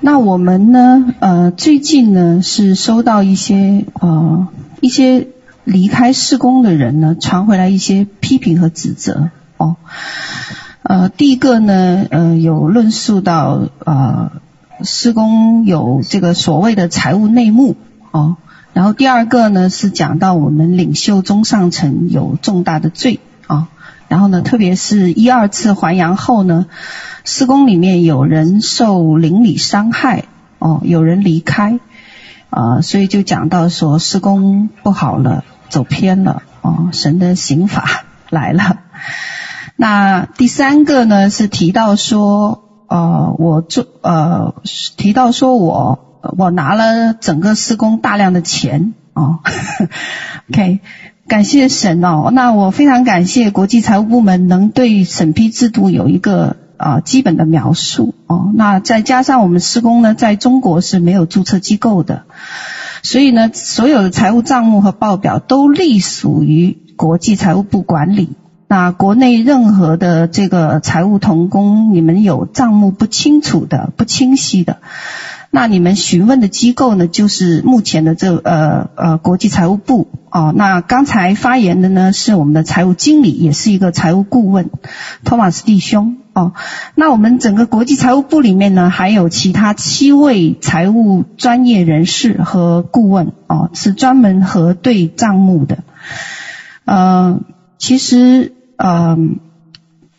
那我们呢，呃，最近呢是收到一些呃一些离开施工的人呢传回来一些批评和指责哦。呃，第一个呢，呃，有论述到呃施工有这个所谓的财务内幕哦。然后第二个呢是讲到我们领袖中上层有重大的罪、然后呢，特别是一二次还阳后呢。施工里面有人受邻里伤害，哦，有人离开，啊、所以就讲到说施工不好了，走偏了，哦，神的刑罚来了。那第三个呢是提到说，呃，我做呃提到说我我拿了整个施工大量的钱，哦，OK，感谢神哦。那我非常感谢国际财务部门能对审批制度有一个。啊，基本的描述哦，那再加上我们施工呢，在中国是没有注册机构的，所以呢，所有的财务账目和报表都隶属于国际财务部管理。那国内任何的这个财务同工，你们有账目不清楚的、不清晰的，那你们询问的机构呢，就是目前的这呃呃国际财务部哦。那刚才发言的呢，是我们的财务经理，也是一个财务顾问，托马斯弟兄。哦，那我们整个国际财务部里面呢，还有其他七位财务专业人士和顾问哦，是专门核对账目的。呃，其实呃，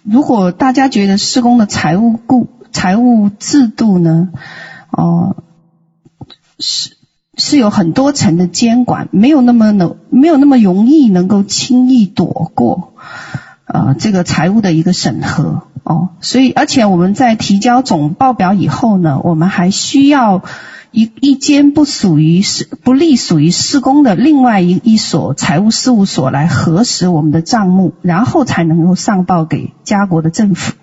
如果大家觉得施工的财务顾财务制度呢，哦、是是有很多层的监管，没有那么能没有那么容易能够轻易躲过呃这个财务的一个审核。哦，所以而且我们在提交总报表以后呢，我们还需要一一间不属于是不隶属于施工的另外一一所财务事务所来核实我们的账目，然后才能够上报给家国的政府。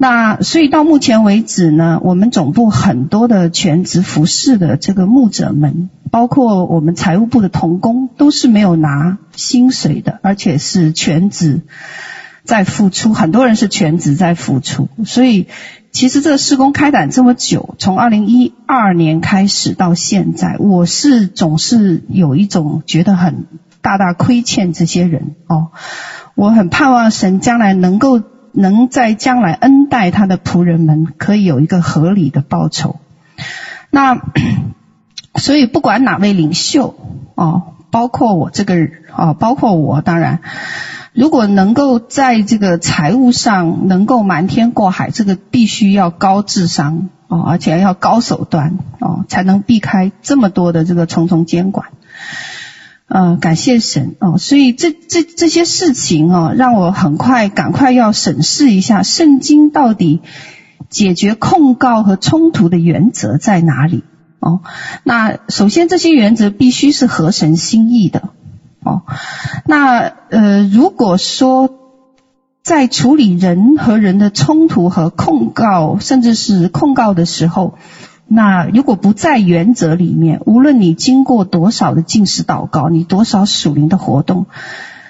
那所以到目前为止呢，我们总部很多的全职服饰的这个牧者们，包括我们财务部的同工，都是没有拿薪水的，而且是全职。在付出，很多人是全职在付出，所以其实这个事工开展这么久，从二零一二年开始到现在，我是总是有一种觉得很大大亏欠这些人哦，我很盼望神将来能够能在将来恩待他的仆人们，可以有一个合理的报酬。那 所以不管哪位领袖哦，包括我这个哦，包括我当然。如果能够在这个财务上能够瞒天过海，这个必须要高智商哦，而且要高手段哦，才能避开这么多的这个重重监管。呃，感谢神哦，所以这这这些事情哦，让我很快赶快要审视一下圣经到底解决控告和冲突的原则在哪里哦。那首先这些原则必须是合神心意的。哦，那呃，如果说在处理人和人的冲突和控告，甚至是控告的时候，那如果不在原则里面，无论你经过多少的禁食祷告，你多少属灵的活动，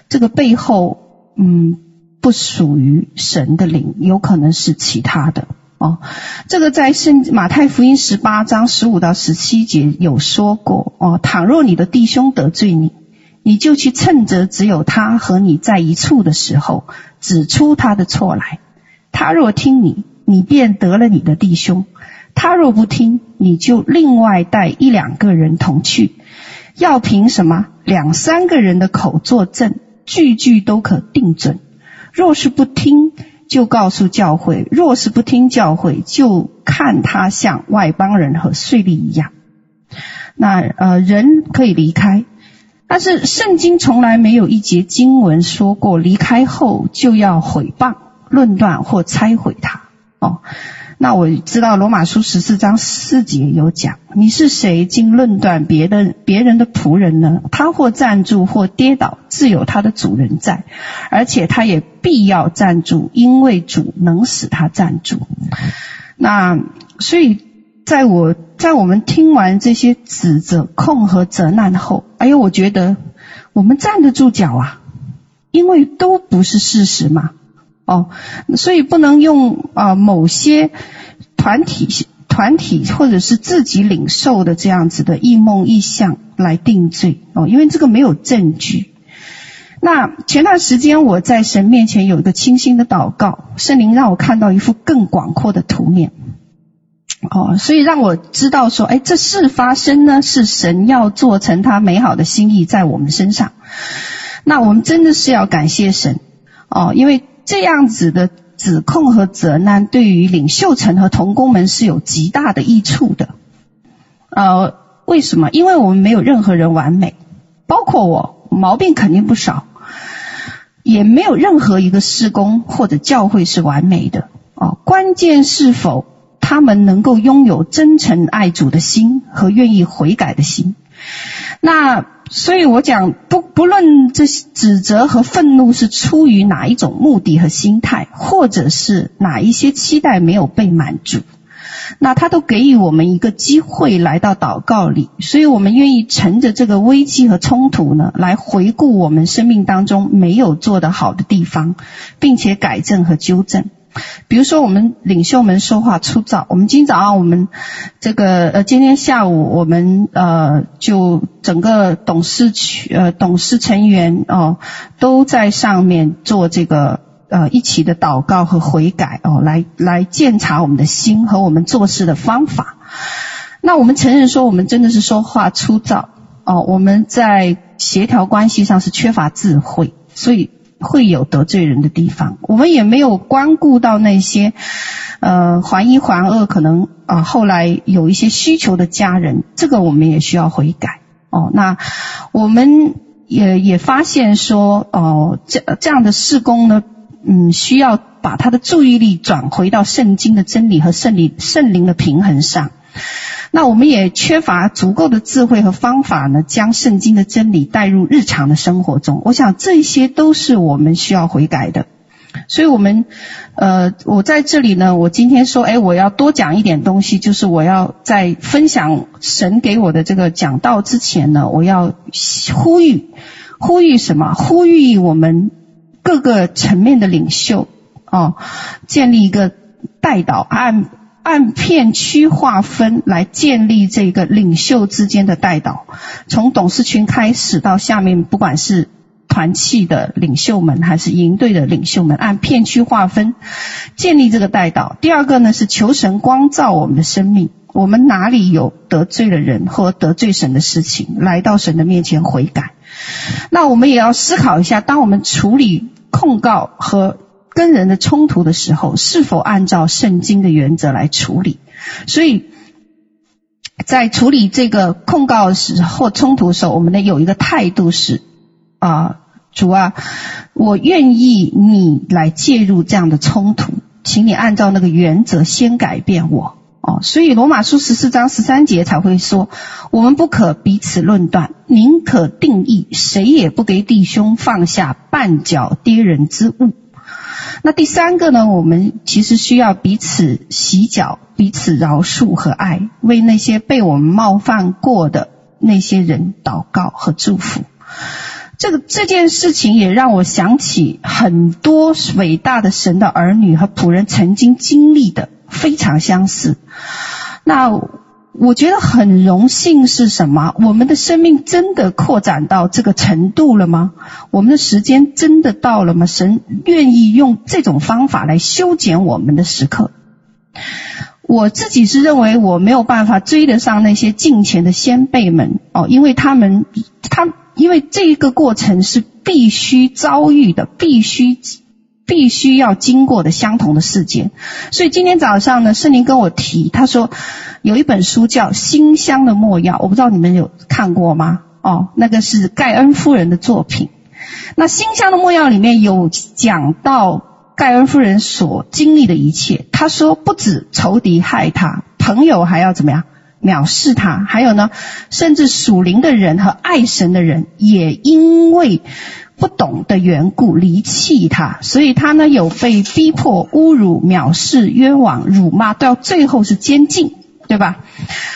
这个背后，嗯，不属于神的灵，有可能是其他的。哦，这个在圣马太福音十八章十五到十七节有说过。哦，倘若你的弟兄得罪你，你就去趁着只有他和你在一处的时候，指出他的错来。他若听你，你便得了你的弟兄；他若不听，你就另外带一两个人同去。要凭什么？两三个人的口作证，句句都可定准。若是不听，就告诉教会；若是不听教会，就看他像外邦人和税吏一样。那呃，人可以离开。但是圣经从来没有一节经文说过离开后就要毁谤、论断或拆毁他。哦，那我知道罗马书十四章四节有讲：你是谁，竟论断别的别人的仆人呢？他或站住或跌倒，自有他的主人在，而且他也必要站住，因为主能使他站住。那所以。在我在我们听完这些指责、控和责难后，哎呦，我觉得我们站得住脚啊，因为都不是事实嘛，哦，所以不能用啊、某些团体团体或者是自己领受的这样子的异梦异象来定罪哦，因为这个没有证据。那前段时间我在神面前有一个清新的祷告，圣灵让我看到一幅更广阔的图面，哦，所以让我知道说，哎，这事发生呢，是神要做成他美好的心意在我们身上。那我们真的是要感谢神哦，因为这样子的指控和责难对于领袖层和同工们是有极大的益处的。呃，为什么？因为我们没有任何人完美，包括我，毛病肯定不少。也没有任何一个施工或者教会是完美的哦，关键是否他们能够拥有真诚爱主的心和愿意悔改的心。那所以我讲，不不论这些指责和愤怒是出于哪一种目的和心态，或者是哪一些期待没有被满足。那他都给予我们一个机会来到祷告里，所以我们愿意乘着这个危机和冲突呢，来回顾我们生命当中没有做得好的地方，并且改正和纠正。比如说，我们领袖们说话粗糙，我们今早上我们这个呃，今天下午我们呃，就整个董事区呃董事成员哦、都在上面做这个。呃，一起的祷告和悔改哦，来来检查我们的心和我们做事的方法。那我们承认说，我们真的是说话粗糙哦，我们在协调关系上是缺乏智慧，所以会有得罪人的地方。我们也没有关顾到那些呃还一还二，可能啊、后来有一些需求的家人，这个我们也需要悔改哦。那我们也也发现说哦，这这样的事工呢。嗯，需要把他的注意力转回到圣经的真理和圣灵圣灵的平衡上。那我们也缺乏足够的智慧和方法呢，将圣经的真理带入日常的生活中。我想这些都是我们需要悔改的。所以，我们呃，我在这里呢，我今天说，哎，我要多讲一点东西，就是我要在分享神给我的这个讲道之前呢，我要呼吁，呼吁什么？呼吁我们。各个层面的领袖哦，建立一个代祷，按按片区划分来建立这个领袖之间的代导，从董事群开始到下面，不管是团契的领袖们还是营队的领袖们，按片区划分建立这个代导。第二个呢是求神光照我们的生命，我们哪里有得罪了人或得罪神的事情，来到神的面前悔改。那我们也要思考一下，当我们处理。控告和跟人的冲突的时候，是否按照圣经的原则来处理？所以，在处理这个控告时或冲突的时候，我们得有一个态度是：啊，主啊，我愿意你来介入这样的冲突，请你按照那个原则先改变我。哦，所以罗马书十四章十三节才会说，我们不可彼此论断，宁可定义，谁也不给弟兄放下绊脚跌人之物。那第三个呢，我们其实需要彼此洗脚，彼此饶恕和爱，为那些被我们冒犯过的那些人祷告和祝福。这个这件事情也让我想起很多伟大的神的儿女和仆人曾经经历的。非常相似。那我觉得很荣幸是什么？我们的生命真的扩展到这个程度了吗？我们的时间真的到了吗？神愿意用这种方法来修剪我们的时刻。我自己是认为我没有办法追得上那些近前的先辈们哦，因为他们他因为这个过程是必须遭遇的，必须。必须要经过的相同的事件，所以今天早上呢，圣灵跟我提，他说有一本书叫《馨香的没药》，我不知道你们有看过吗？哦，那个是盖恩夫人的作品。那《馨香的没药》里面有讲到盖恩夫人所经历的一切。他说，不止仇敌害他，朋友还要怎么样藐视他，还有呢，甚至属灵的人和爱神的人也因为。不懂的缘故离弃他，所以他呢有被逼迫、侮辱、藐视、冤枉、辱骂，到最后是监禁，对吧？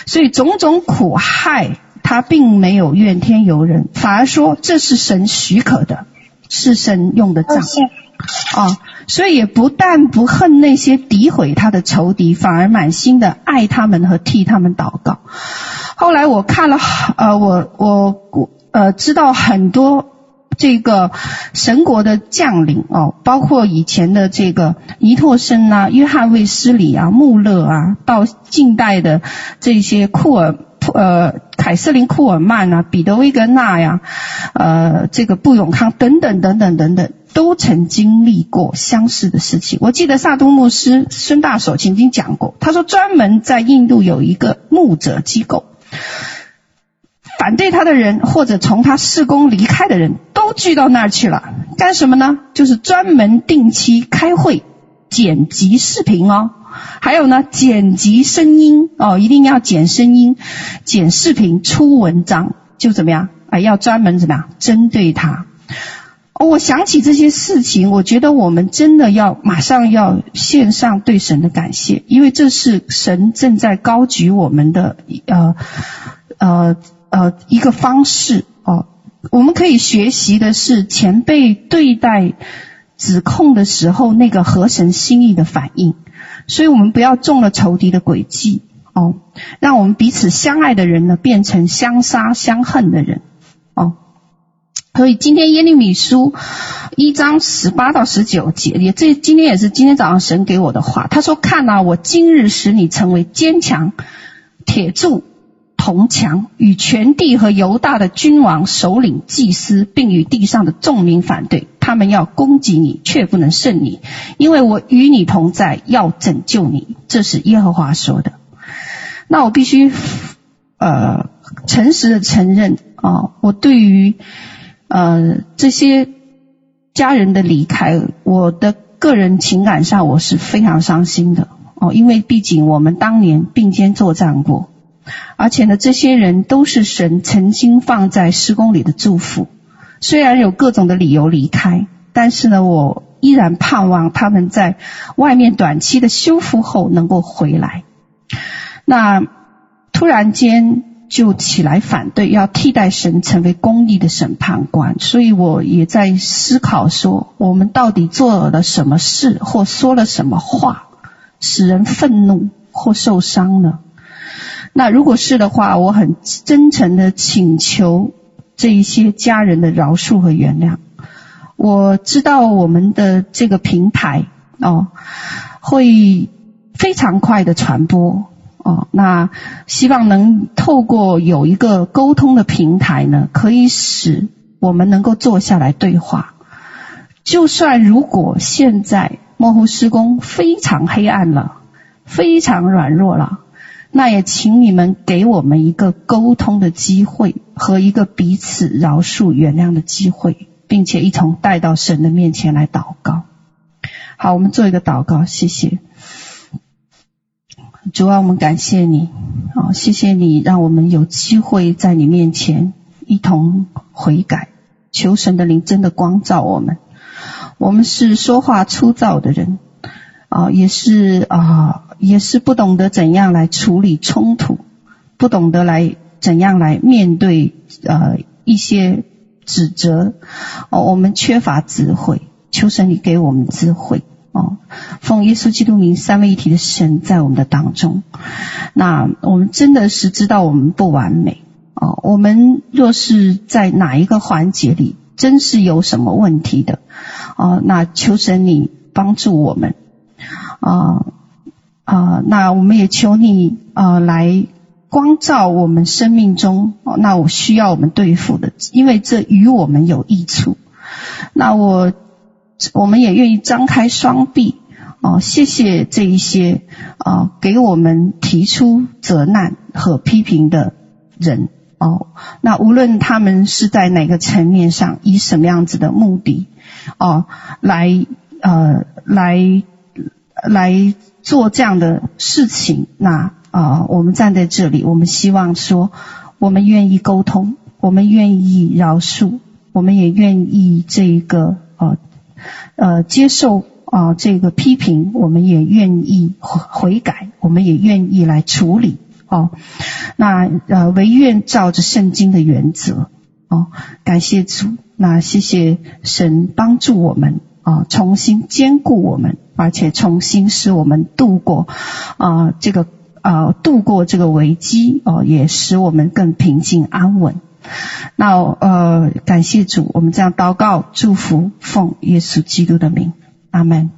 所以种种苦害，他并没有怨天尤人，反而说这是神许可的，是神用的杖。啊、哦，所以也不但不恨那些诋毁他的仇敌，反而满心的爱他们和替他们祷告。后来我看了，呃，我我呃知道很多这个神国的将领哦，包括以前的这个尼托生啊、约翰卫斯理啊、穆勒啊，到近代的这些库尔。呃，凯瑟琳·库尔曼啊，彼得·威格纳呀，呃，这个布永康等等等等等等，都曾经历过相似的事情。我记得萨都牧师孙大手曾经讲过，他说专门在印度有一个牧者机构，反对他的人或者从他事工离开的人都聚到那儿去了，干什么呢？就是专门定期开会剪辑视频哦。还有呢，剪辑声音哦，一定要剪声音、剪视频、出文章，就怎么样？啊，要专门怎么样针对他？我想起这些事情，我觉得我们真的要马上要献上对神的感谢，因为这是神正在高举我们的呃呃呃一个方式哦。我们可以学习的是前辈对待指控的时候那个合神心意的反应。所以我们不要中了仇敌的诡计哦，让我们彼此相爱的人呢，变成相杀相恨的人哦。所以今天耶利米书一章十八到十九节，也这今天也是今天早上神给我的话。他说：“看哪，我今日使你成为坚强铁柱铜墙，与全地和犹大的君王、首领、祭司，并与地上的众民反对。”他们要攻击你，却不能胜你，因为我与你同在，要拯救你。这是耶和华说的。那我必须呃诚实的承认啊、哦，我对于呃这些家人的离开，我的个人情感上我是非常伤心的哦，因为毕竟我们当年并肩作战过，而且呢，这些人都是神曾经放在施工里的祝福。虽然有各种的理由离开，但是呢，我依然盼望他们在外面短期的修复后能够回来。那突然间就起来反对，要替代神成为公义的审判官，所以我也在思考说，我们到底做了什么事，或说了什么话，使人愤怒或受伤呢？那如果是的话，我很真诚的请求。这一些家人的饶恕和原谅，我知道我们的这个平台哦，会非常快的传播哦。那希望能透过有一个沟通的平台呢，可以使我们能够坐下来对话。就算如果现在末后施工非常黑暗了，非常软弱了。那也请你们给我们一个沟通的机会和一个彼此饶恕原谅的机会，并且一同带到神的面前来祷告。好，我们做一个祷告，谢谢。主啊，我们感谢你，啊，谢谢你让我们有机会在你面前一同悔改，求神的灵真的光照我们。我们是说话粗糙的人，啊，也是啊。也是不懂得怎样来处理冲突，不懂得来怎样来面对呃一些指责哦，我们缺乏智慧，求神你给我们智慧哦，奉耶稣基督名三位一体的神在我们的当中，那我们真的是知道我们不完美哦，我们若是在哪一个环节里真是有什么问题的哦，那求神你帮助我们啊。啊、那我们也求你啊、来光照我们生命中，那我需要我们对付的，因为这与我们有益处。那我我们也愿意张开双臂，哦，谢谢这一些啊、给我们提出责难和批评的人，哦，那无论他们是在哪个层面上，以什么样子的目的，哦，来呃，来来。做这样的事情，那啊、我们站在这里，我们希望说，我们愿意沟通，我们愿意饶恕，我们也愿意这个呃呃接受啊、这个批评，我们也愿意悔改，我们也愿意来处理哦。那呃唯愿照着圣经的原则哦，感谢主，那谢谢神帮助我们啊，重新兼顾我们，而且重新使我们度过啊这个啊度过这个危机，哦，也使我们更平静安稳。那呃，感谢主，我们这样祷告，祝福奉耶稣基督的名，阿门。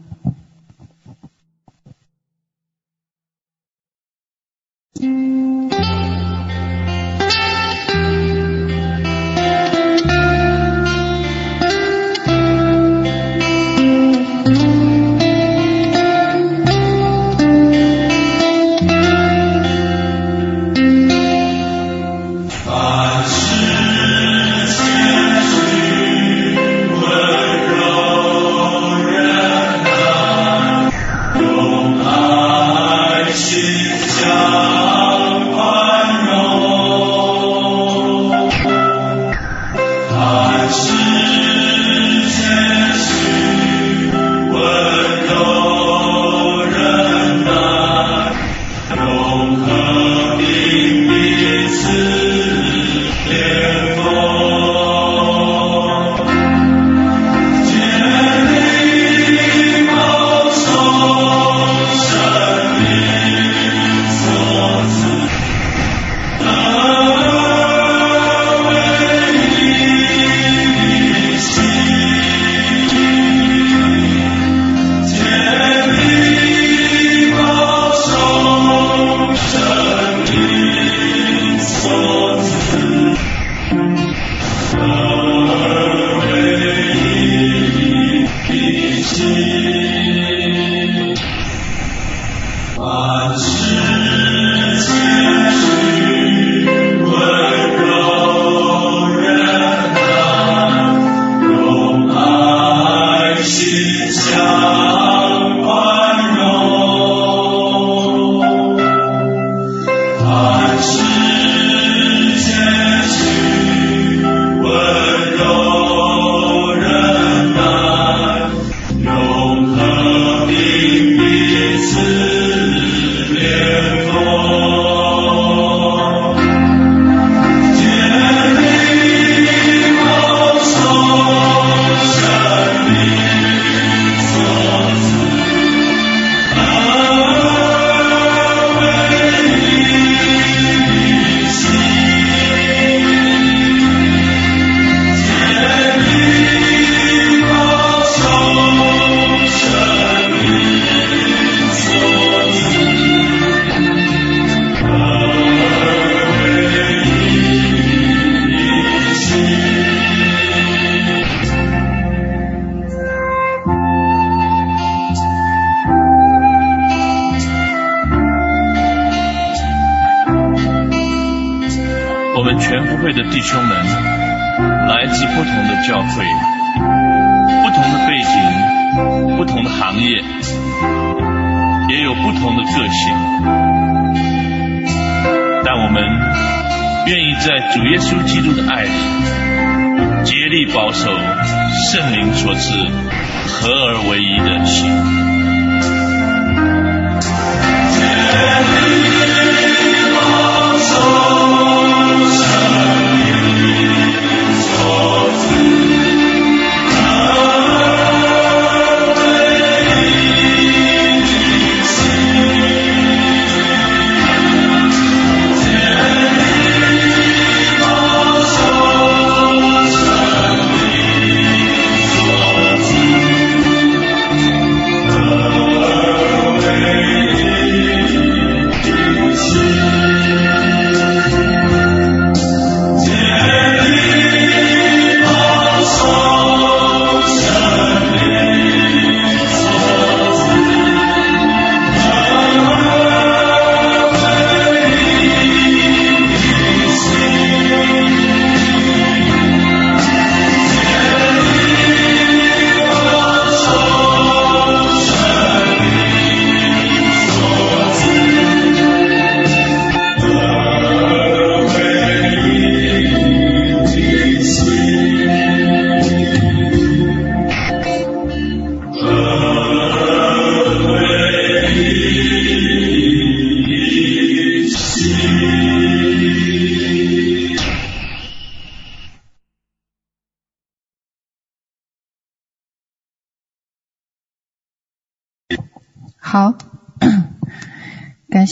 全教会的弟兄们，来自不同的教会、不同的背景、不同的行业，也有不同的个性。但我们愿意在主耶稣基督的爱里，竭力保守圣灵所赐合而为一的心。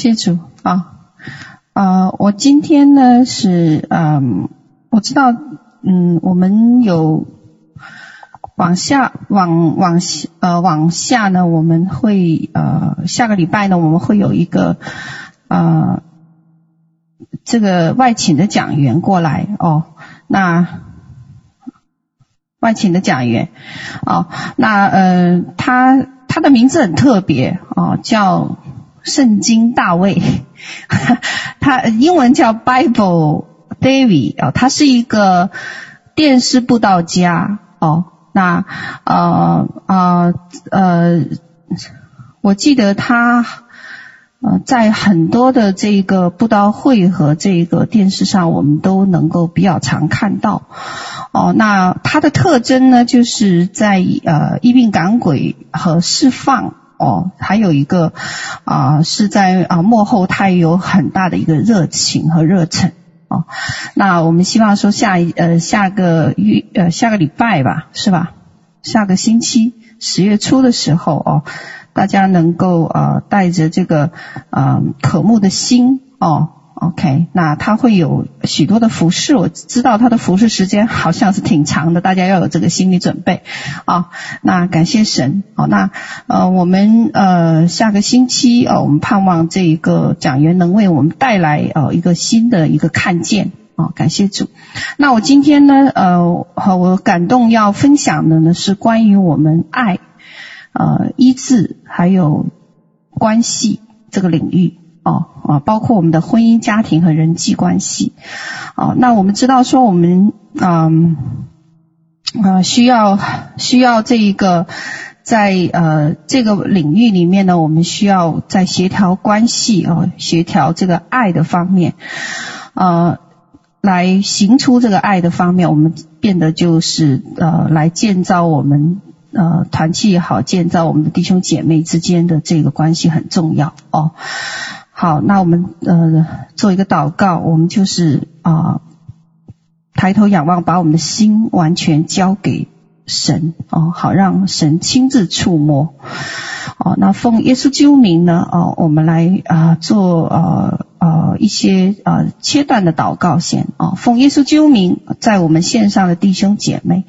谢主啊啊！我今天呢是嗯，我知道嗯，我们有往下往往下呃往下呢，我们会呃下个礼拜呢，我们会有一个呃这个外请的讲员过来哦，那。外请的讲员，哦，那呃，他他的名字很特别哦，叫圣经大卫，他英文叫 Bible David 哦，他是一个电视布道家。哦，那呃呃呃，我记得他呃在很多的这个布道会和这个电视上，我们都能够比较常看到。哦，那它的特征呢，就是在呃医病赶鬼和释放。哦，还有一个啊、是在啊幕后，他也有很大的一个热情和热忱哦。那我们希望说下一呃下个月呃下个礼拜吧，是吧？下个星期十月初的时候哦，大家能够呃带着这个呃渴慕的心哦。OK，那他会有许多的服侍，我知道他的服侍时间好像是挺长的，大家要有这个心理准备啊。那感谢神，好，那呃我们呃下个星期呃我们盼望这一个讲员能为我们带来呃一个新的一个看见啊，感谢主。那我今天呢呃和我感动要分享的呢是关于我们爱呃医治还有关系这个领域。哦啊，包括我们的婚姻、家庭和人际关系。哦，那我们知道说我们嗯呃需要需要这一个在呃这个领域里面呢，我们需要在协调关系哦，协调这个爱的方面，呃，来行出这个爱的方面，我们变得就是呃来建造我们呃团契也好，建造我们的弟兄姐妹之间的这个关系很重要哦。好，那我们呃做一个祷告，我们就是啊、抬头仰望，把我们的心完全交给神哦，好让神亲自触摸哦。那奉耶稣基督名呢哦，我们来啊、做呃呃一些呃切断的祷告先哦。奉耶稣基督名，在我们线上的弟兄姐妹，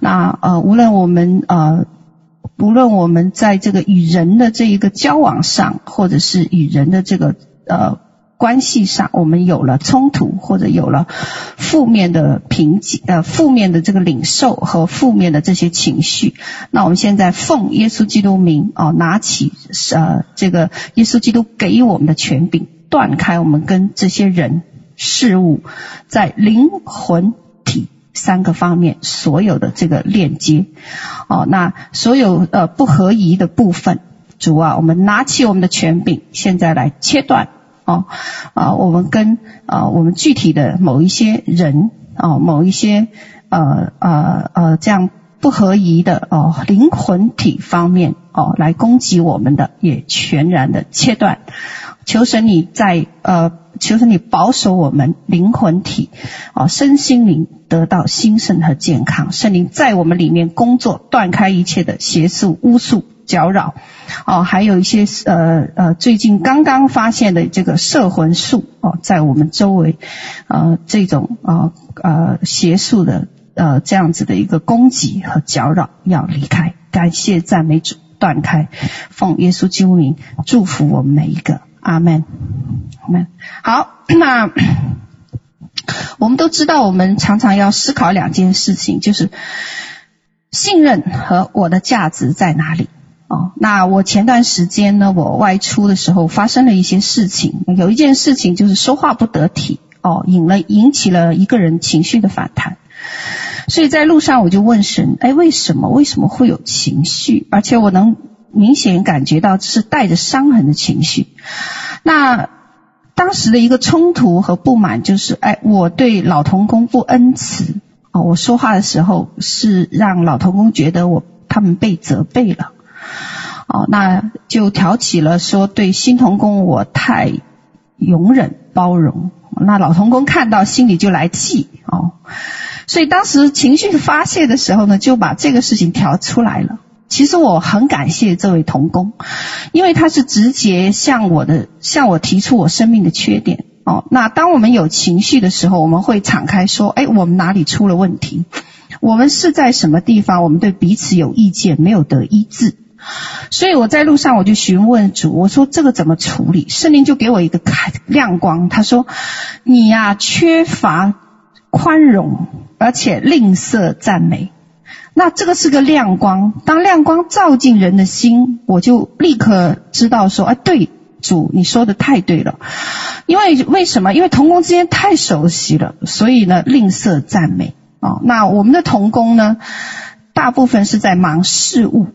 那呃无论我们呃。不论我们在这个与人的这一个交往上，或者是与人的这个呃关系上，我们有了冲突，或者有了负面的评级，呃负面的这个领受和负面的这些情绪，那我们现在奉耶稣基督名哦，拿起呃这个耶稣基督给予我们的权柄，断开我们跟这些人事物在灵魂体。三个方面所有的这个链接，哦，那所有呃不合宜的部分，主啊，我们拿起我们的权柄，现在来切断，哦，啊，我们跟啊我们具体的某一些人，哦，某一些呃呃呃这样不合宜的哦灵魂体方面，哦来攻击我们的，也全然的切断。求神你在呃，求神你保守我们灵魂体，哦，身心灵得到兴盛和健康。圣灵在我们里面工作，断开一切的邪术、巫术、搅扰。哦，还有一些呃呃，最近刚刚发现的这个摄魂术哦，在我们周围呃这种啊呃，呃邪术的呃这样子的一个攻击和搅扰要离开。感谢赞美主，断开，奉耶稣基督名祝福我们每一个。阿门，阿门。好，那 我们都知道，我们常常要思考两件事情，就是信任和我的价值在哪里。哦，那我前段时间呢，我外出的时候发生了一些事情，有一件事情就是说话不得体，哦，引了引起了一个人情绪的反弹。所以在路上我就问神，哎，为什么？为什么会有情绪？而且我能。明显感觉到是带着伤痕的情绪。那当时的一个冲突和不满就是，哎，我对老童工不恩慈哦，我说话的时候是让老童工觉得我他们被责备了哦，那就挑起了说对新童工我太容忍包容，那老童工看到心里就来气哦，所以当时情绪发泄的时候呢，就把这个事情挑出来了。其实我很感谢这位童工，因为他是直接向我的向我提出我生命的缺点。哦，那当我们有情绪的时候，我们会敞开说：“哎，我们哪里出了问题？我们是在什么地方？我们对彼此有意见，没有得医治。”所以我在路上我就询问主，我说：“这个怎么处理？”圣灵就给我一个开亮光，他说：“你呀，缺乏宽容，而且吝啬赞美。”那这个是个亮光，当亮光照进人的心，我就立刻知道说：“哎，对，主，你说的太对了。”因为为什么？因为同工之间太熟悉了，所以呢，吝啬赞美。哦，那我们的同工呢，大部分是在忙事务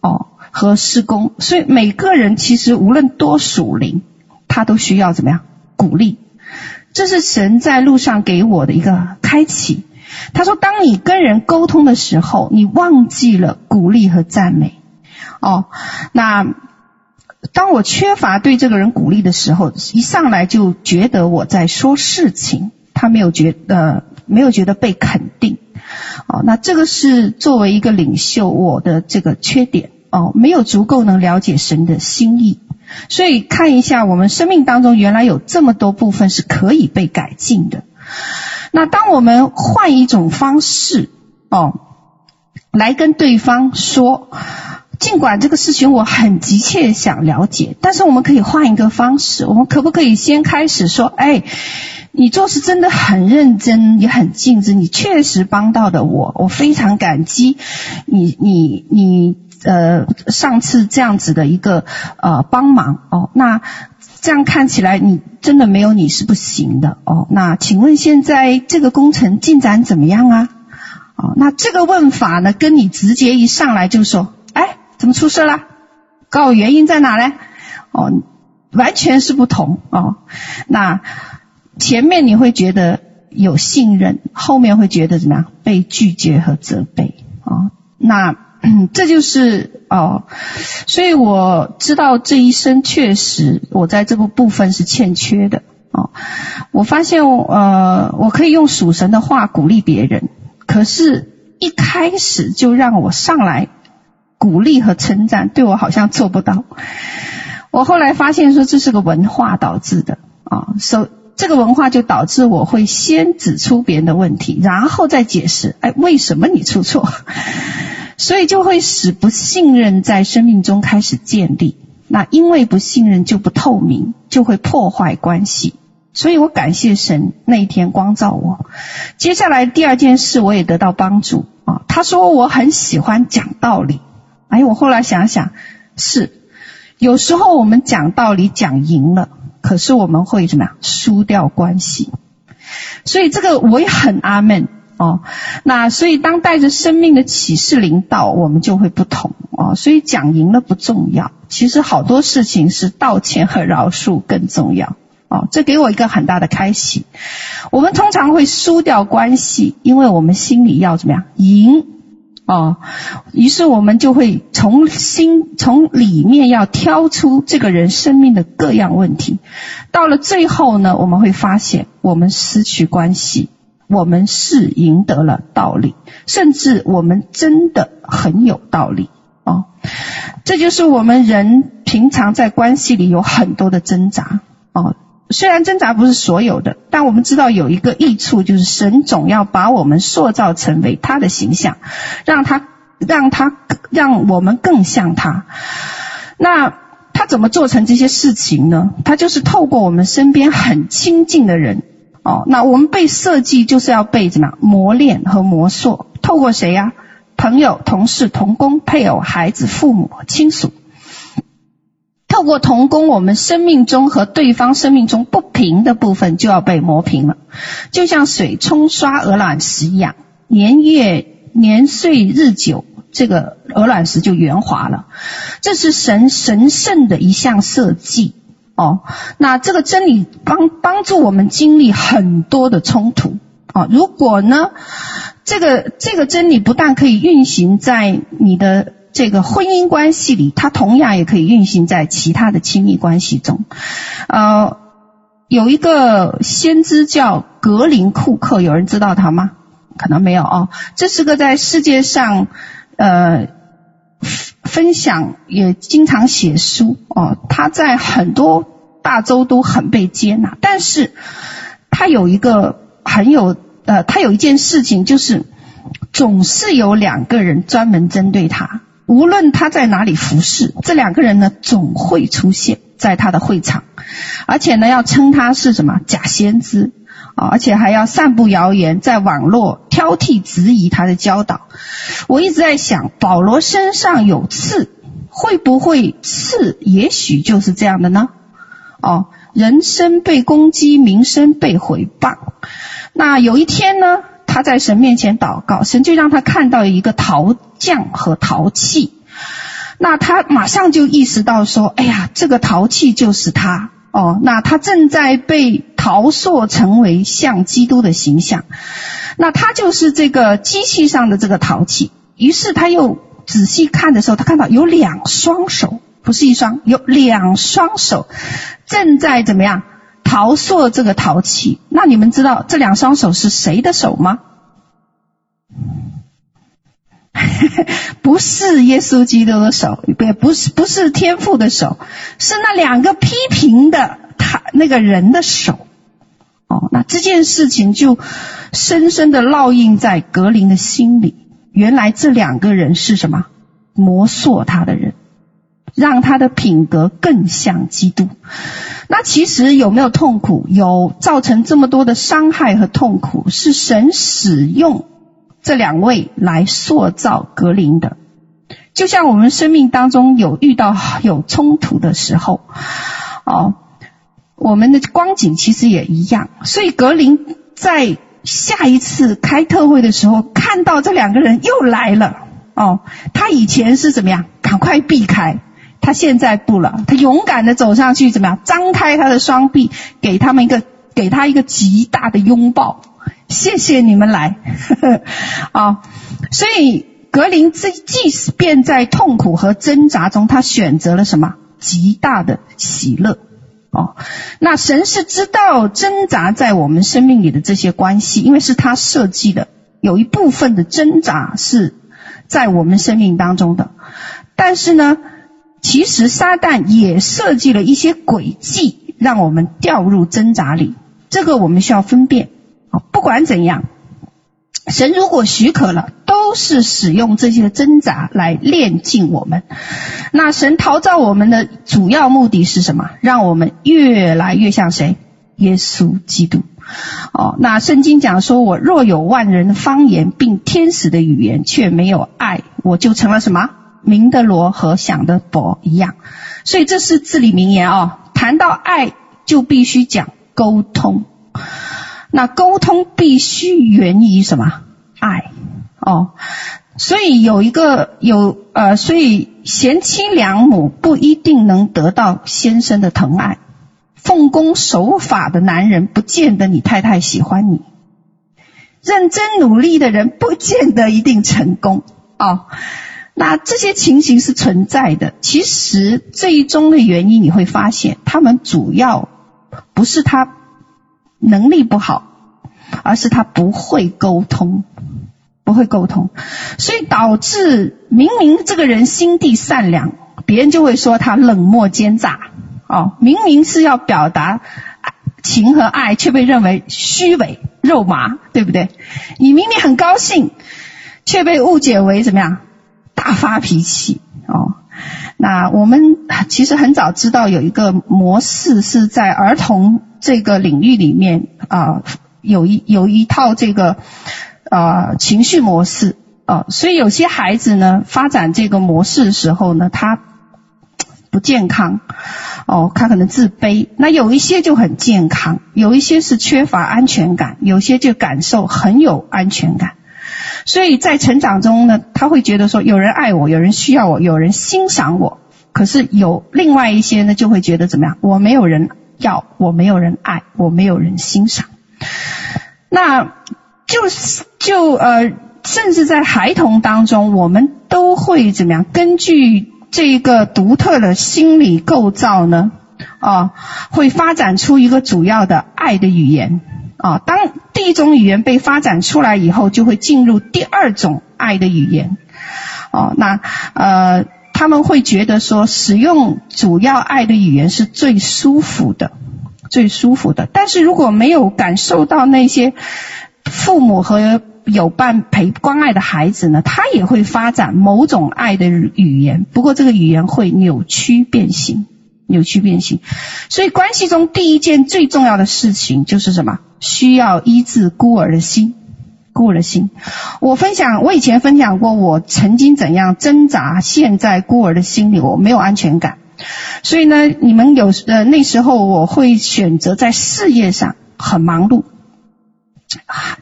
哦和事工，所以每个人其实无论多属灵，他都需要怎么样鼓励？这是神在路上给我的一个开启。他说：“当你跟人沟通的时候，你忘记了鼓励和赞美。哦，那当我缺乏对这个人鼓励的时候，一上来就觉得我在说事情，他没有觉得、呃、没有觉得被肯定。哦，那这个是作为一个领袖我的这个缺点。哦，没有足够能了解神的心意。所以看一下我们生命当中原来有这么多部分是可以被改进的。”那当我们换一种方式哦，来跟对方说，尽管这个事情我很急切想了解，但是我们可以换一个方式，我们可不可以先开始说，哎，你做事真的很认真，也很尽职，你确实帮到的我，我非常感激你，你，你，呃，上次这样子的一个呃帮忙哦，那。这样看起来，你真的没有你是不行的哦。那请问现在这个工程进展怎么样啊？哦，那这个问法呢，跟你直接一上来就说，哎，怎么出事了？告原因在哪呢？哦，完全是不同哦。那前面你会觉得有信任，后面会觉得怎么样？被拒绝和责备哦。那。嗯，这就是哦，所以我知道这一生确实我在这个部分是欠缺的哦。我发现呃，我可以用属神的话鼓励别人，可是一开始就让我上来鼓励和称赞，对我好像做不到。我后来发现说这是个文化导致的啊，所、这个文化就导致我会先指出别人的问题，然后再解释，哎，为什么你出错？所以就会使不信任在生命中开始建立，那因为不信任就不透明，就会破坏关系。所以我感谢神那一天光照我。接下来第二件事我也得到帮助啊，他说我很喜欢讲道理。哎，我后来想想，是有时候我们讲道理讲赢了，可是我们会怎么样？输掉关系。所以这个我也很阿门。哦，那所以当带着生命的启示临到，我们就会不同哦。所以讲赢了不重要，其实好多事情是道歉和饶恕更重要哦。这给我一个很大的开启。我们通常会输掉关系，因为我们心里要怎么样赢哦。于是我们就会从心从里面要挑出这个人生命的各样问题。到了最后呢，我们会发现我们失去关系。我们是赢得了道理，甚至我们真的很有道理哦。这就是我们人平常在关系里有很多的挣扎哦。虽然挣扎不是所有的，但我们知道有一个益处，就是神总要把我们塑造成为他的形象，让他让他让我们更像他。那他怎么做成这些事情呢？他就是透过我们身边很亲近的人。哦，那我们被设计就是要被怎么磨练和磨塑？透过谁呀？朋友、同事、同工、配偶、孩子、父母、亲属。透过同工，我们生命中和对方生命中不平的部分就要被磨平了，就像水冲刷鹅卵石一样，年月年岁日久，这个鹅卵石就圆滑了。这是神神圣的一项设计。哦，那这个真理帮帮助我们经历很多的冲突啊。如果呢，这个这个真理不但可以运行在你的这个婚姻关系里，它同样也可以运行在其他的亲密关系中。呃，有一个先知叫格林库克，有人知道他吗？可能没有哦。这是个在世界上呃分享，也经常写书哦。他在很多大洲都很被接纳，但是他有一个很有呃，他有一件事情就是总是有两个人专门针对他，无论他在哪里服侍，这两个人呢总会出现在他的会场，而且呢要称他是什么假先知。啊，而且还要散布谣言，在网络挑剔质疑他的教导。我一直在想，保罗身上有刺，会不会刺？也许就是这样的呢？哦，人生被攻击，名声被毁谤。那有一天呢，他在神面前祷告，神就让他看到一个陶匠和陶器。那他马上就意识到说：“哎呀，这个陶器就是他。”哦，那他正在被陶塑成为像基督的形象，那他就是这个机器上的这个陶器。于是他又仔细看的时候，他看到有两双手，不是一双，有两双手正在怎么样陶塑这个陶器。那你们知道这两双手是谁的手吗？不是耶稣基督的手，也不是不是天父的手，是那两个批评的他那个人的手。那这件事情就深深的烙印在格林的心里。原来这两个人是什么？磨塑他的人，让他的品格更像基督。那其实有没有痛苦？有，造成这么多的伤害和痛苦，是神使用。这两位来塑造格林的，就像我们生命当中有遇到有冲突的时候，哦，我们的光景其实也一样。所以格林在下一次开特会的时候，看到这两个人又来了，哦，他以前是怎么样？赶快避开，他现在不了，他勇敢的走上去，怎么样？张开他的双臂，给他们一个，给他一个极大的拥抱。谢谢你们来，啊、所以格林即即使便在痛苦和挣扎中，他选择了什么？极大的喜乐。哦，那神是知道挣扎在我们生命里的这些关系，因为是他设计的，有一部分的挣扎是在我们生命当中的。但是呢，其实撒旦也设计了一些诡计，让我们掉入挣扎里。这个我们需要分辨。不管怎样，神如果许可了，都是使用这些挣扎来炼净我们。那神陶造我们的主要目的是什么？让我们越来越像谁？耶稣基督。哦，那圣经讲说，我若有万人的方言，并天使的语言，却没有爱，我就成了什么？明的罗和想的鈸一样。所以这是至理名言哦。谈到爱，就必须讲沟通。那沟通必须源于什么？爱哦，所以有一个有呃，所以贤妻良母不一定能得到先生的疼爱，奉公守法的男人不见得你太太喜欢你，认真努力的人不见得一定成功哦。那这些情形是存在的，其实最终的原因你会发现，他们主要不是他。能力不好，而是他不会沟通，不会沟通，所以导致明明这个人心地善良，别人就会说他冷漠奸诈。哦，明明是要表达情和爱，却被认为虚伪肉麻，对不对？你明明很高兴，却被误解为怎么样？大发脾气。哦，那我们其实很早知道有一个模式是在儿童。这个领域里面啊、有一有一套这个啊、呃、情绪模式啊、所以有些孩子呢发展这个模式的时候呢，他不健康哦，他可能自卑。那有一些就很健康，有一些是缺乏安全感，有些就感受很有安全感。所以在成长中呢，他会觉得说有人爱我，有人需要我，有人欣赏我。可是有另外一些呢，就会觉得怎么样？我没有人。要我没有人爱，我没有人欣赏，那就是就呃，甚至在孩童当中，我们都会怎么样？根据这个独特的心理构造呢，啊，会发展出一个主要的爱的语言啊。当第一种语言被发展出来以后，就会进入第二种爱的语言。哦，那呃。他们会觉得说，使用主要爱的语言是最舒服的，最舒服的。但是如果没有感受到那些父母和有伴陪关爱的孩子呢，他也会发展某种爱的语言，不过这个语言会扭曲变形，扭曲变形。所以关系中第一件最重要的事情就是什么？需要医治孤儿的心。孤儿的心，我分享，我以前分享过，我曾经怎样挣扎，陷在孤儿的心里，我没有安全感。所以呢，你们有呃那时候我会选择在事业上很忙碌，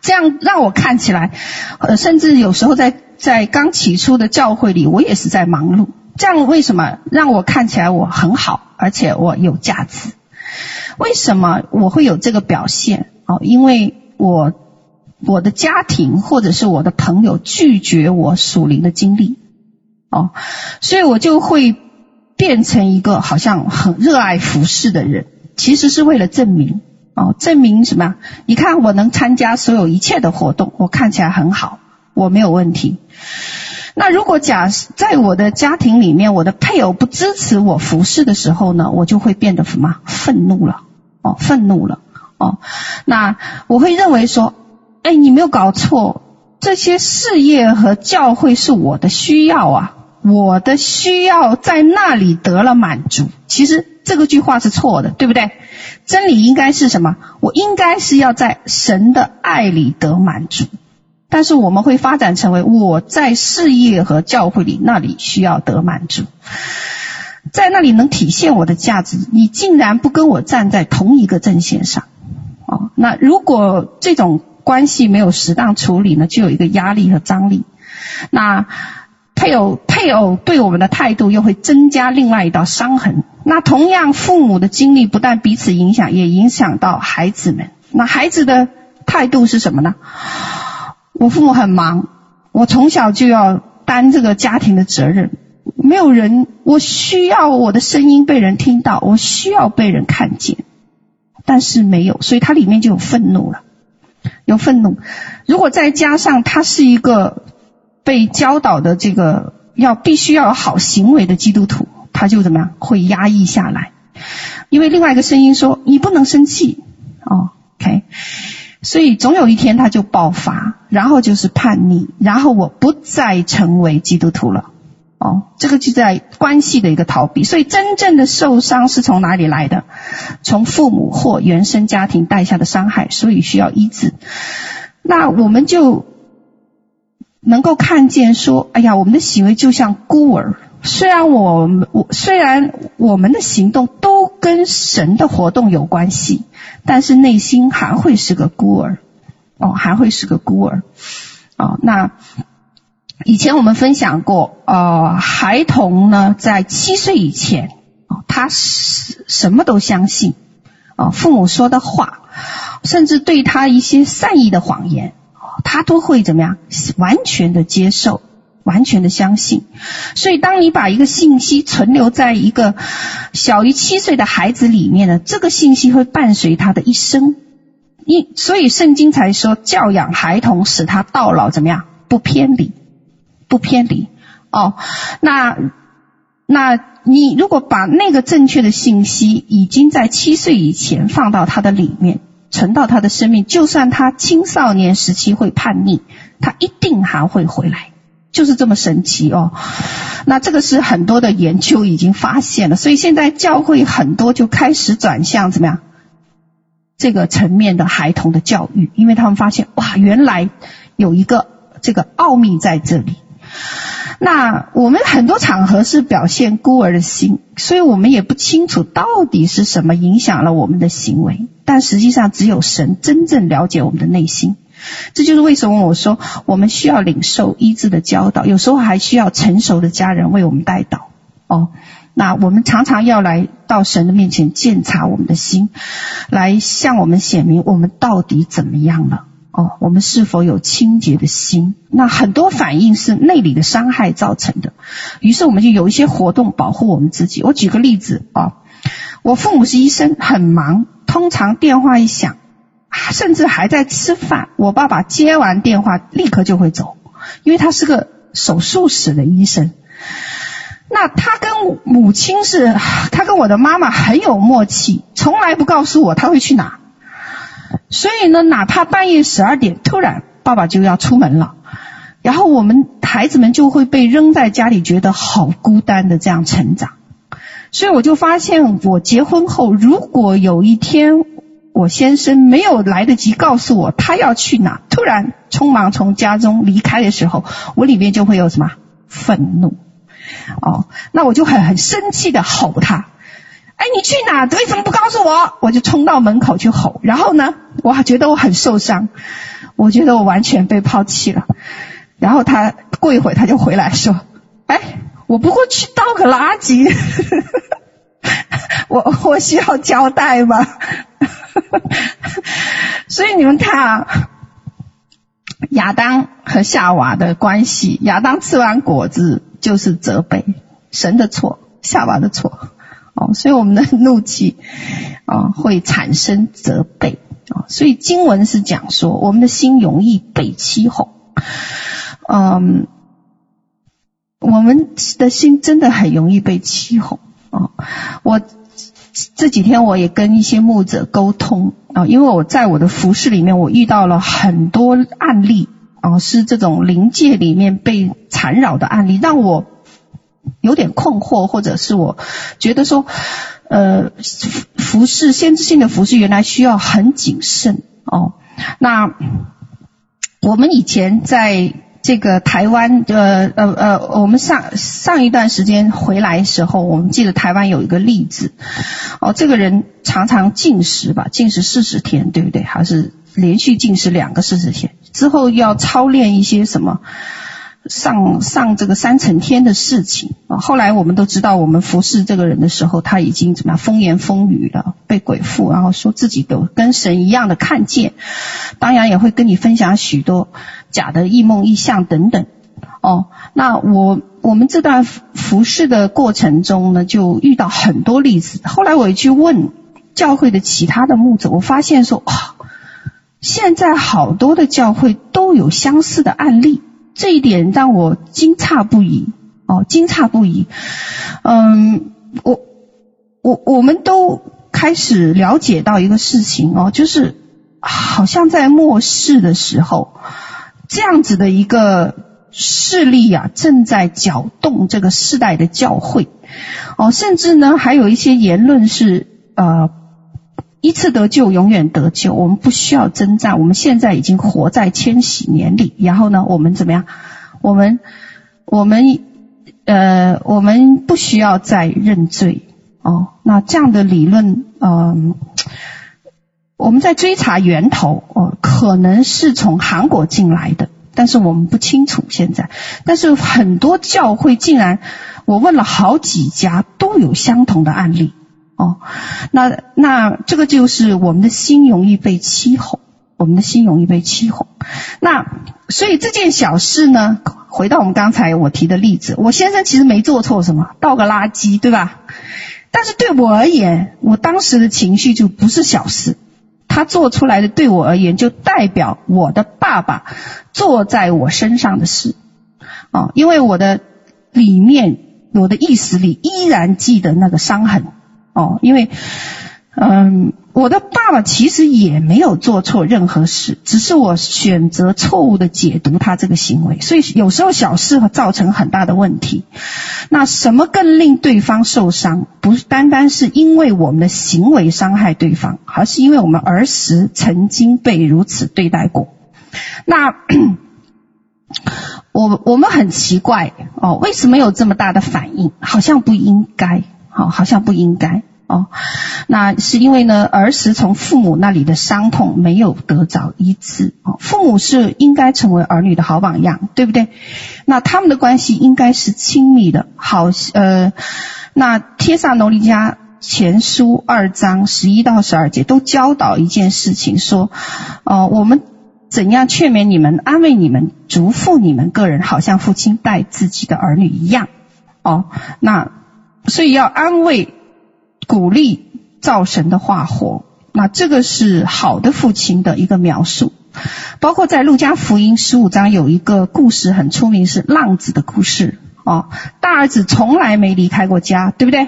这样让我看起来，呃，甚至有时候在在刚起初的教会里，我也是在忙碌。这样为什么让我看起来我很好，而且我有价值？为什么我会有这个表现？哦，因为我。我的家庭或者是我的朋友拒绝我属灵的经历，哦，所以我就会变成一个好像很热爱服侍的人，其实是为了证明，哦，证明什么？你看我能参加所有一切的活动，我看起来很好，我没有问题。那如果假设在我的家庭里面，我的配偶不支持我服侍的时候呢，我就会变得什么？愤怒了，哦，愤怒了，哦，那我会认为说。哎，你没有搞错，这些事业和教会是我的需要啊，我的需要在那里得了满足。其实这个句话是错的，对不对？真理应该是什么？我应该是要在神的爱里得满足。但是我们会发展成为我在事业和教会里那里需要得满足，在那里能体现我的价值。你竟然不跟我站在同一个阵线上，哦，那如果这种。关系没有适当处理呢，就有一个压力和张力。那配偶配偶对我们的态度又会增加另外一道伤痕。那同样，父母的经历不但彼此影响，也影响到孩子们。那孩子的态度是什么呢？我父母很忙，我从小就要担这个家庭的责任，没有人，我需要我的声音被人听到，我需要被人看见，但是没有，所以他里面就有愤怒了。有愤怒，如果再加上他是一个被教导的这个要必须要有好行为的基督徒，他就怎么样会压抑下来？因为另外一个声音说你不能生气哦，OK，所以总有一天他就爆发，然后就是叛逆，然后我不再成为基督徒了。哦，这个就在关系的一个逃避，所以真正的受伤是从哪里来的？从父母或原生家庭带下的伤害，所以需要医治。那我们就能够看见说，哎呀，我们的行为就像孤儿，虽然我们我虽然我们的行动都跟神的活动有关系，但是内心还会是个孤儿，哦，还会是个孤儿，哦，那。以前我们分享过，呃，孩童呢，在七岁以前，他什什么都相信，啊，父母说的话，甚至对他一些善意的谎言，他都会怎么样？完全的接受，完全的相信。所以，当你把一个信息存留在一个小于七岁的孩子里面呢，这个信息会伴随他的一生。你，所以圣经才说，教养孩童，使他到老怎么样？不偏离。不偏离哦，那那你如果把那个正确的信息已经在七岁以前放到他的里面，存到他的生命，就算他青少年时期会叛逆，他一定还会回来，就是这么神奇哦。那这个是很多的研究已经发现了，所以现在教会很多就开始转向怎么样这个层面的孩童的教育，因为他们发现哇，原来有一个这个奥秘在这里。那我们很多场合是表现孤儿的心，所以我们也不清楚到底是什么影响了我们的行为。但实际上，只有神真正了解我们的内心。这就是为什么我说我们需要领受医治的教导，有时候还需要成熟的家人为我们带导。哦，那我们常常要来到神的面前检查我们的心，来向我们显明我们到底怎么样了。哦，我们是否有清洁的心？那很多反应是内里的伤害造成的。于是我们就有一些活动保护我们自己。我举个例子啊，我父母是医生，很忙，通常电话一响，甚至还在吃饭，我爸爸接完电话立刻就会走，因为他是个手术室的医生。那他跟母亲是，他跟我的妈妈很有默契，从来不告诉我他会去哪。所以呢，哪怕半夜十二点，突然爸爸就要出门了，然后我们孩子们就会被扔在家里，觉得好孤单的这样成长。所以我就发现，我结婚后，如果有一天我先生没有来得及告诉我他要去哪，突然匆忙从家中离开的时候，我里面就会有什么愤怒。哦，那我就很很生气的吼他，哎，你去哪？为什么不告诉我？我就冲到门口去吼。然后呢，我还觉得我很受伤，我觉得我完全被抛弃了。然后他过一会他就回来说，哎，我不过去倒个垃圾，我 我需要交代吗？所以你们看啊。亚当和夏娃的关系，亚当吃完果子就是责备神的错，夏娃的错，哦，所以我们的怒气啊会产生责备啊，所以经文是讲说，我们的心容易被欺哄，嗯，我们的心真的很容易被欺哄啊，我。这几天我也跟一些牧者沟通啊，因为我在我的服饰里面，我遇到了很多案例啊，是这种灵界里面被缠绕的案例，让我有点困惑，或者是我觉得说，呃，服饰先知性的服饰原来需要很谨慎哦。那我们以前在。这个台湾，呃呃呃，我们上上一段时间回来时候，我们记得台湾有一个例子，哦，这个人常常禁食吧，禁食四十天，对不对？还是连续禁食两个四十天，之后要操练一些什么？上上这个三层天的事情啊，后来我们都知道，我们服侍这个人的时候，他已经怎么样风言风语了，被鬼附，然后说自己都跟神一样的看见，当然也会跟你分享许多假的异梦异象等等。哦，那我我们这段服侍的过程中呢，就遇到很多例子。后来我也去问教会的其他的牧者，我发现说，哦，现在好多的教会都有相似的案例。这一点让我惊诧不已哦，惊诧不已。嗯，我我我们都开始了解到一个事情哦，就是好像在末世的时候，这样子的一个势力啊，正在搅动这个世代的教会哦，甚至呢，还有一些言论是呃。一次得救，永远得救。我们不需要征战。我们现在已经活在千禧年里。然后呢，我们怎么样？我们，我们，呃，我们不需要再认罪。哦，那这样的理论，嗯、我们在追查源头。哦，可能是从韩国进来的，但是我们不清楚现在。但是很多教会竟然，我问了好几家，都有相同的案例。哦，那那这个就是我们的心容易被欺哄，我们的心容易被欺哄。那所以这件小事呢，回到我们刚才我提的例子，我先生其实没做错什么，倒个垃圾，对吧？但是对我而言，我当时的情绪就不是小事，他做出来的对我而言，就代表我的爸爸做在我身上的事。哦，因为我的里面，我的意识里依然记得那个伤痕。哦，因为，嗯，我的爸爸其实也没有做错任何事，只是我选择错误的解读他这个行为，所以有时候小事会造成很大的问题。那什么更令对方受伤？不单单是因为我们的行为伤害对方，而是因为我们儿时曾经被如此对待过。那我我们很奇怪哦，为什么有这么大的反应？好像不应该。好，好像不应该哦。那是因为呢，儿时从父母那里的伤痛没有得着医治哦。父母是应该成为儿女的好榜样，对不对？那他们的关系应该是亲密的。好，呃，那帖撒罗尼迦前书二章十一到十二节都教导一件事情，说，哦，我们怎样劝勉你们、安慰你们、嘱咐你们个人，好像父亲待自己的儿女一样。哦，那。所以要安慰、鼓励，造神的化火。那这个是好的父亲的一个描述。包括在路加福音十五章有一个故事很出名，是浪子的故事。哦，大儿子从来没离开过家，对不对？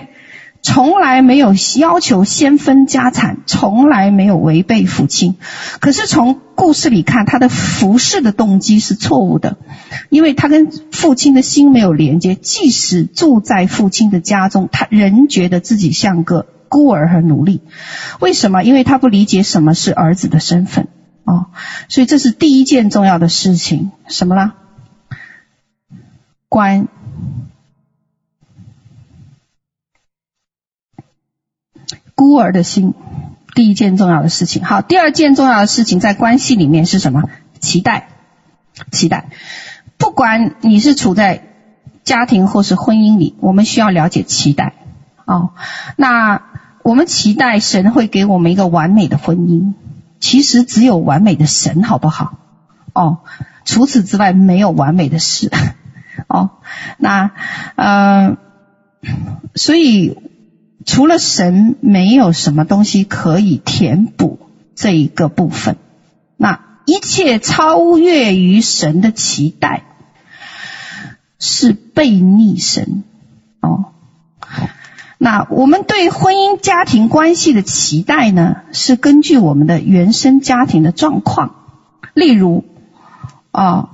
从来没有要求先分家产，从来没有违背父亲。可是从故事里看，他的服侍的动机是错误的，因为他跟父亲的心没有连接。即使住在父亲的家中，他仍觉得自己像个孤儿和奴隶。为什么？因为他不理解什么是儿子的身份。哦，所以这是第一件重要的事情，什么啦？关。孤儿的心，第一件重要的事情。好，第二件重要的事情在关系里面是什么？期待，期待。不管你是处在家庭或是婚姻里，我们需要了解期待。哦，那我们期待神会给我们一个完美的婚姻。其实只有完美的神，好不好？哦，除此之外没有完美的事。哦，那呃，所以。除了神，没有什么东西可以填补这一个部分。那一切超越于神的期待，是悖逆神哦。那我们对婚姻家庭关系的期待呢，是根据我们的原生家庭的状况。例如，啊，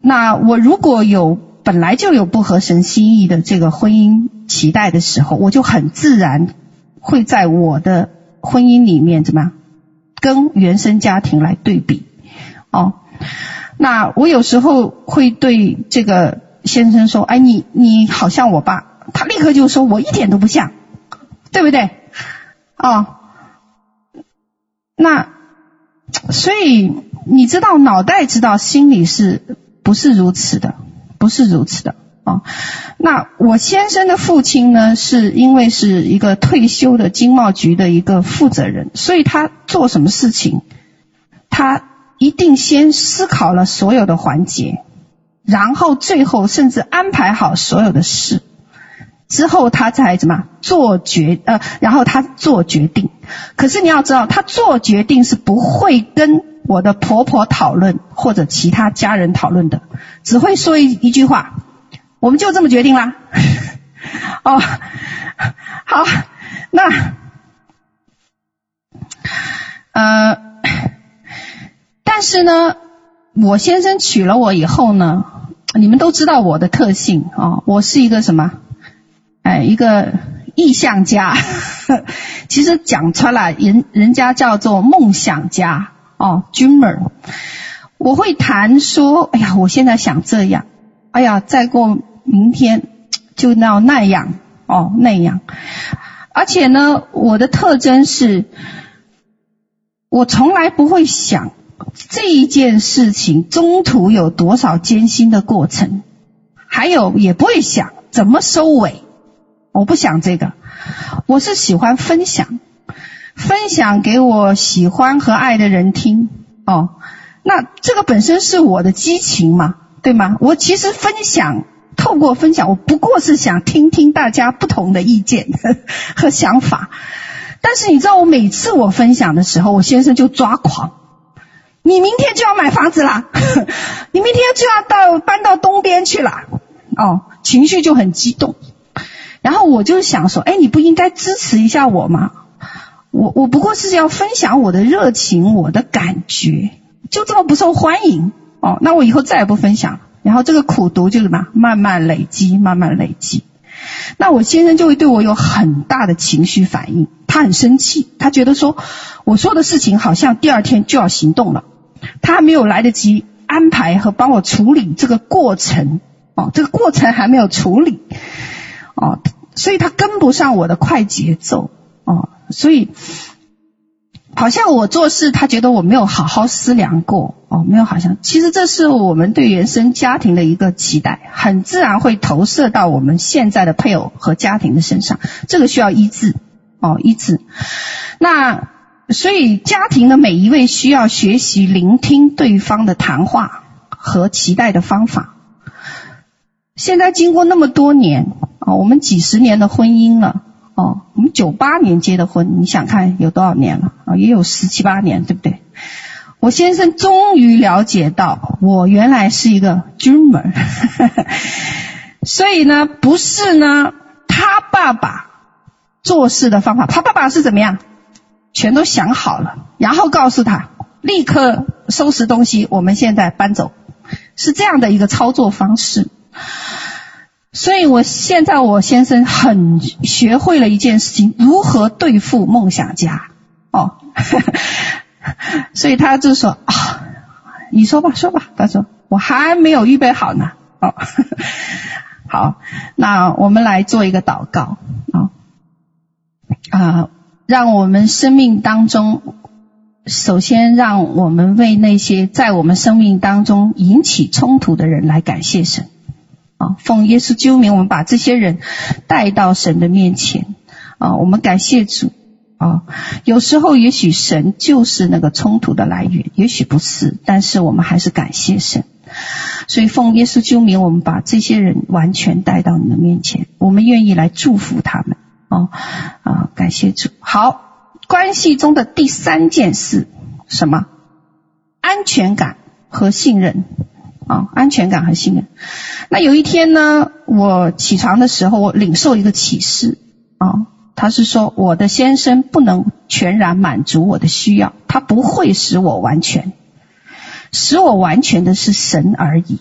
那我如果有本来就有不合神心意的这个婚姻。期待的时候，我就很自然会在我的婚姻里面怎么样，跟原生家庭来对比哦。那我有时候会对这个先生说：“哎，你你好像我爸。”他立刻就说：“我一点都不像，对不对？”哦，那所以你知道，脑袋知道，心里是不是如此的？不是如此的。啊，那我先生的父亲呢，是因为是一个退休的经贸局的一个负责人，所以他做什么事情，他一定先思考了所有的环节，然后最后甚至安排好所有的事，之后他才怎么做决呃，然后他做决定。可是你要知道，他做决定是不会跟我的婆婆讨论或者其他家人讨论的，只会说一一句话。我们就这么决定了。哦，好，那，呃，但是呢，我先生娶了我以后呢，你们都知道我的特性啊、哦，我是一个什么？哎，一个意象家。其实讲穿了，人人家叫做梦想家哦，dreamer。我会谈说，哎呀，我现在想这样，哎呀，再过。明天就那那样哦，那样，而且呢，我的特征是，我从来不会想这一件事情中途有多少艰辛的过程，还有也不会想怎么收尾，我不想这个，我是喜欢分享，分享给我喜欢和爱的人听。哦，那这个本身是我的激情嘛，对吗？我其实分享。透过分享，我不过是想听听大家不同的意见 和想法。但是你知道，我每次我分享的时候，我先生就抓狂。你明天就要买房子啦，你明天就要到搬到东边去了，哦，情绪就很激动。然后我就想说，哎，你不应该支持一下我吗？我我不过是要分享我的热情，我的感觉，就这么不受欢迎哦，那我以后再也不分享了。然后这个苦读就什么，慢慢累积，慢慢累积。那我先生就会对我有很大的情绪反应，他很生气，他觉得说我说的事情好像第二天就要行动了，他还没有来得及安排和帮我处理这个过程，哦，这个过程还没有处理，哦，所以他跟不上我的快节奏，哦，所以。好像我做事，他觉得我没有好好思量过哦，没有好像。其实这是我们对原生家庭的一个期待，很自然会投射到我们现在的配偶和家庭的身上。这个需要医治哦，医治。那所以家庭的每一位需要学习聆听对方的谈话和期待的方法。现在经过那么多年啊，我们几十年的婚姻了。哦，我们九八年结的婚，你想看有多少年了啊？也有十七八年，对不对？我先生终于了解到，我原来是一个 dreamer。所以呢，不是呢，他爸爸做事的方法，他爸爸是怎么样？全都想好了，然后告诉他立刻收拾东西，我们现在搬走，是这样的一个操作方式。所以我现在我先生很学会了一件事情，如何对付梦想家。哦，所以他就说啊，你说吧，说吧，他说我还没有预备好呢，哦，好，那我们来做一个祷告。啊啊，让我们生命当中，首先让我们为那些在我们生命当中引起冲突的人来感谢神。奉耶稣救名，我们把这些人带到神的面前啊！我们感谢主啊！有时候也许神就是那个冲突的来源，也许不是，但是我们还是感谢神。所以奉耶稣救名，我们把这些人完全带到你的面前，我们愿意来祝福他们啊！啊，感谢主。好，关系中的第三件事，什么？安全感和信任。啊，安全感和信任。那有一天呢，我起床的时候，我领受一个启示啊，他是说我的先生不能全然满足我的需要，他不会使我完全，使我完全的是神而已。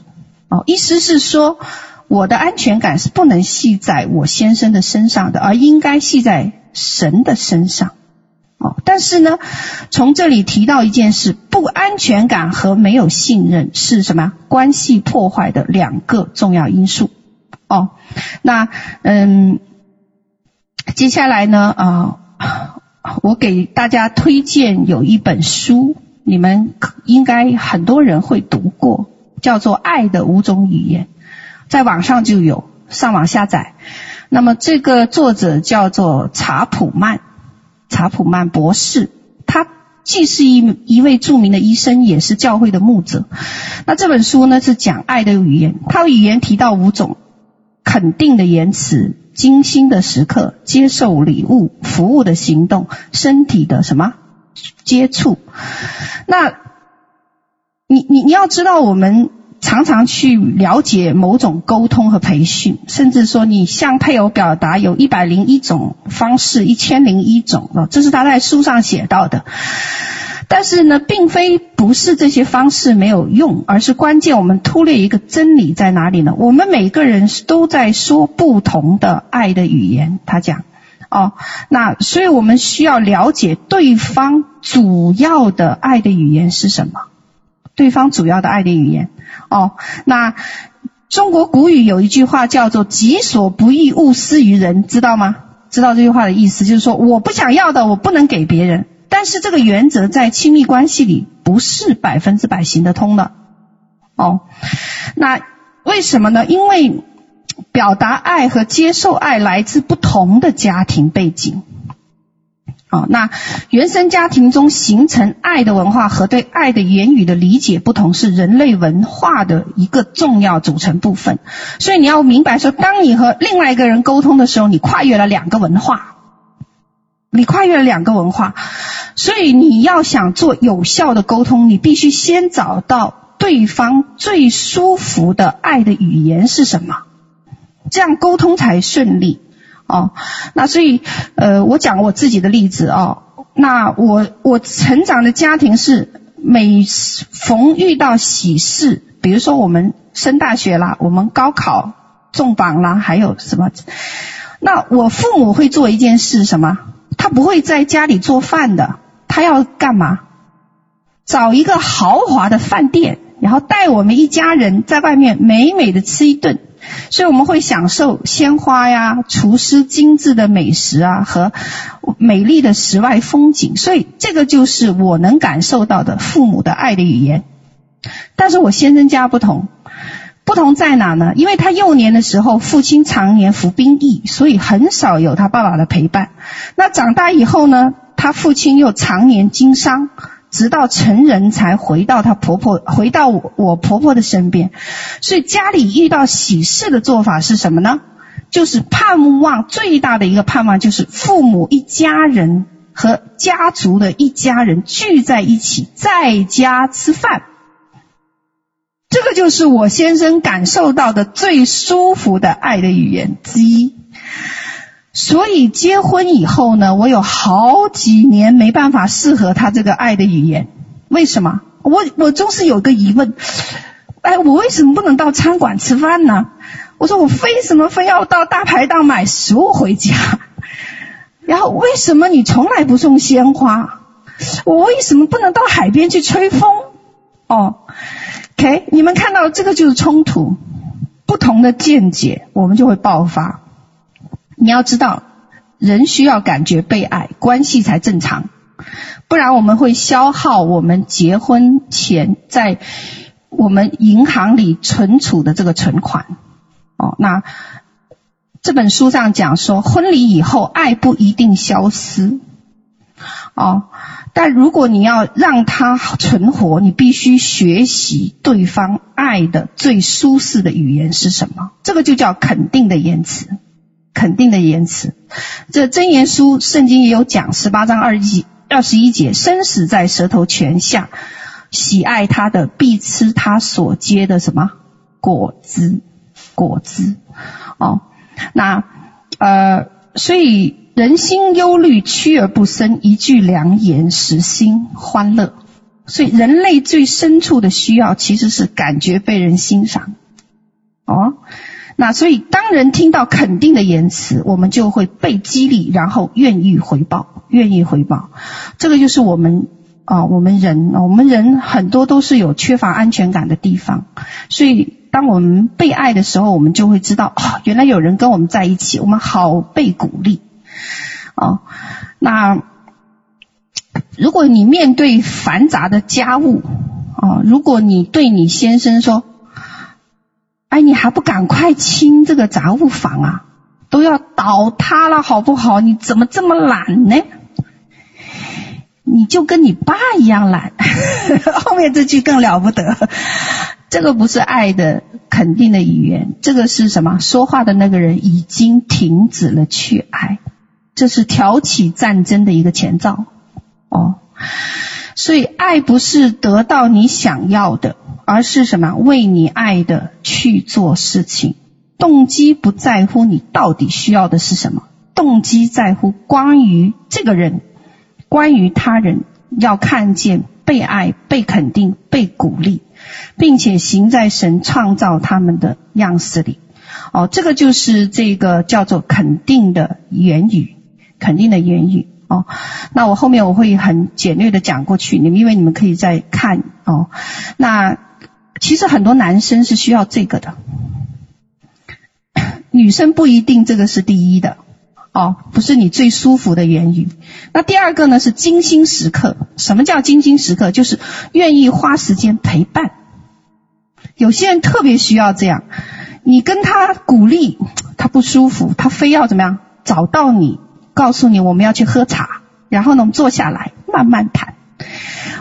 哦，意思是说，我的安全感是不能系在我先生的身上的，而应该系在神的身上。哦，但是呢，从这里提到一件事，不安全感和没有信任是什么？关系破坏的两个重要因素。哦，那嗯，接下来呢，啊、我给大家推荐有一本书，你们应该很多人会读过，叫做《爱的五种语言》，在网上就有，上网下载。那么这个作者叫做查普曼。查普曼博士，他既是一一位著名的医生，也是教会的牧者。那这本书呢，是讲爱的语言，他的语言提到五种：肯定的言辞、精心的时刻、接受礼物、服务的行动、身体的什么接触。那，你你你要知道我们。常常去了解某种沟通和培训，甚至说你向配偶表达有一百零一种方式，一千零一种啊，这是他在书上写到的。但是呢，并非不是这些方式没有用，而是关键我们忽略一个真理在哪里呢？我们每个人都在说不同的爱的语言。他讲哦，那所以我们需要了解对方主要的爱的语言是什么？对方主要的爱的语言。哦，那中国古语有一句话叫做“己所不欲，勿施于人”，知道吗？知道这句话的意思，就是说我不想要的，我不能给别人。但是这个原则在亲密关系里不是百分之百行得通的。哦，那为什么呢？因为表达爱和接受爱来自不同的家庭背景。哦，那原生家庭中形成爱的文化和对爱的言语的理解不同，是人类文化的一个重要组成部分。所以你要明白说，当你和另外一个人沟通的时候，你跨越了两个文化，你跨越了两个文化。所以你要想做有效的沟通，你必须先找到对方最舒服的爱的语言是什么，这样沟通才顺利。哦，那所以，呃，我讲我自己的例子哦。那我我成长的家庭是每逢遇到喜事，比如说我们升大学啦，我们高考中榜啦，还有什么？那我父母会做一件事，什么？他不会在家里做饭的，他要干嘛？找一个豪华的饭店，然后带我们一家人在外面美美的吃一顿。所以我们会享受鲜花呀、厨师精致的美食啊和美丽的室外风景。所以这个就是我能感受到的父母的爱的语言。但是我先生家不同，不同在哪呢？因为他幼年的时候父亲常年服兵役，所以很少有他爸爸的陪伴。那长大以后呢，他父亲又常年经商。直到成人才回到她婆婆，回到我婆婆的身边，所以家里遇到喜事的做法是什么呢？就是盼望最大的一个盼望就是父母一家人和家族的一家人聚在一起，在家吃饭。这个就是我先生感受到的最舒服的爱的语言之一。所以结婚以后呢，我有好几年没办法适合他这个爱的语言。为什么？我我总是有个疑问，哎，我为什么不能到餐馆吃饭呢？我说我为什么非要到大排档买食物回家？然后为什么你从来不送鲜花？我为什么不能到海边去吹风？哦，OK，你们看到这个就是冲突，不同的见解，我们就会爆发。你要知道，人需要感觉被爱，关系才正常，不然我们会消耗我们结婚前在我们银行里存储的这个存款。哦，那这本书上讲说，婚礼以后爱不一定消失。哦，但如果你要让它存活，你必须学习对方爱的最舒适的语言是什么？这个就叫肯定的言辞。肯定的言辞，这箴言书圣经也有讲，十八章二一二十一节，生死在舌头泉下，喜爱他的必吃他所结的什么果子果子哦，那呃，所以人心忧虑，屈而不伸，一句良言，使心欢乐。所以人类最深处的需要，其实是感觉被人欣赏哦。那所以，当人听到肯定的言辞，我们就会被激励，然后愿意回报，愿意回报。这个就是我们啊，我们人，我们人很多都是有缺乏安全感的地方。所以，当我们被爱的时候，我们就会知道，哦，原来有人跟我们在一起，我们好被鼓励。哦，那如果你面对繁杂的家务，哦，如果你对你先生说，哎，你还不赶快清这个杂物房啊？都要倒塌了，好不好？你怎么这么懒呢？你就跟你爸一样懒。后面这句更了不得，这个不是爱的肯定的语言，这个是什么？说话的那个人已经停止了去爱，这是挑起战争的一个前兆。哦，所以爱不是得到你想要的。而是什么？为你爱的去做事情，动机不在乎你到底需要的是什么，动机在乎关于这个人，关于他人，要看见被爱、被肯定、被鼓励，并且行在神创造他们的样式里。哦，这个就是这个叫做肯定的言语，肯定的言语。哦，那我后面我会很简略的讲过去，你们因为你们可以再看哦，那。其实很多男生是需要这个的，女生不一定这个是第一的哦，不是你最舒服的言语。那第二个呢是精心时刻。什么叫精心时刻？就是愿意花时间陪伴。有些人特别需要这样，你跟他鼓励，他不舒服，他非要怎么样？找到你，告诉你我们要去喝茶，然后呢我们坐下来慢慢谈。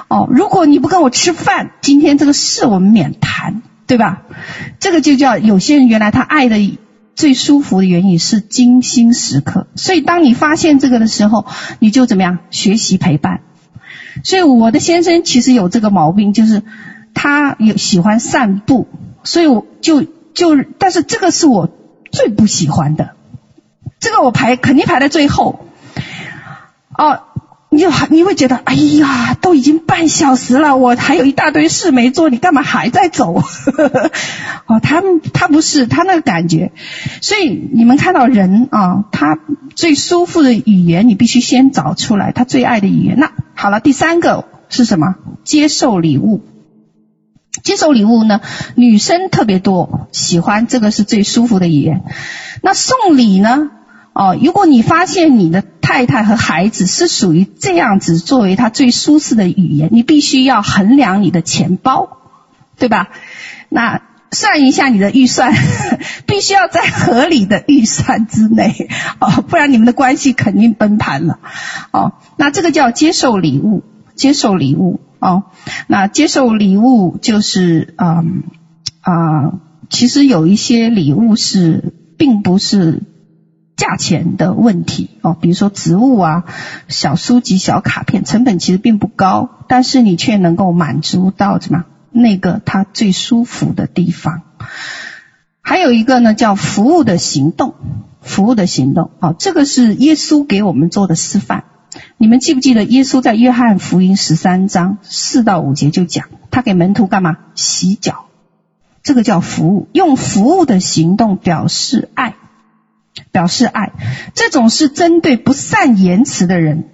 哦，如果你不跟我吃饭，今天这个事我们免谈，对吧？这个就叫有些人原来他爱的最舒服的原因是精心时刻。所以当你发现这个的时候，你就怎么样？学习陪伴。所以我的先生其实有这个毛病，就是他有喜欢散步，所以我就就，但是这个是我最不喜欢的，这个我排肯定排在最后。哦。你就你会觉得，哎呀，都已经半小时了，我还有一大堆事没做，你干嘛还在走？哦，他他不是他那个感觉，所以你们看到人啊，他最舒服的语言，你必须先找出来他最爱的语言。那好了，第三个是什么？接受礼物。接受礼物呢，女生特别多，喜欢这个是最舒服的语言。那送礼呢？哦，如果你发现你的太太和孩子是属于这样子作为他最舒适的语言，你必须要衡量你的钱包，对吧？那算一下你的预算，必须要在合理的预算之内哦，不然你们的关系肯定崩盘了。哦，那这个叫接受礼物，接受礼物哦。那接受礼物就是嗯啊、其实有一些礼物是并不是。价钱的问题哦，比如说植物啊、小书籍、小卡片，成本其实并不高，但是你却能够满足到什么那个他最舒服的地方。还有一个呢，叫服务的行动，服务的行动，哦，这个是耶稣给我们做的示范。你们记不记得耶稣在约翰福音十三章四到五节就讲，他给门徒干嘛？洗脚，这个叫服务，用服务的行动表示爱，表示爱。这种是针对不善言辞的人，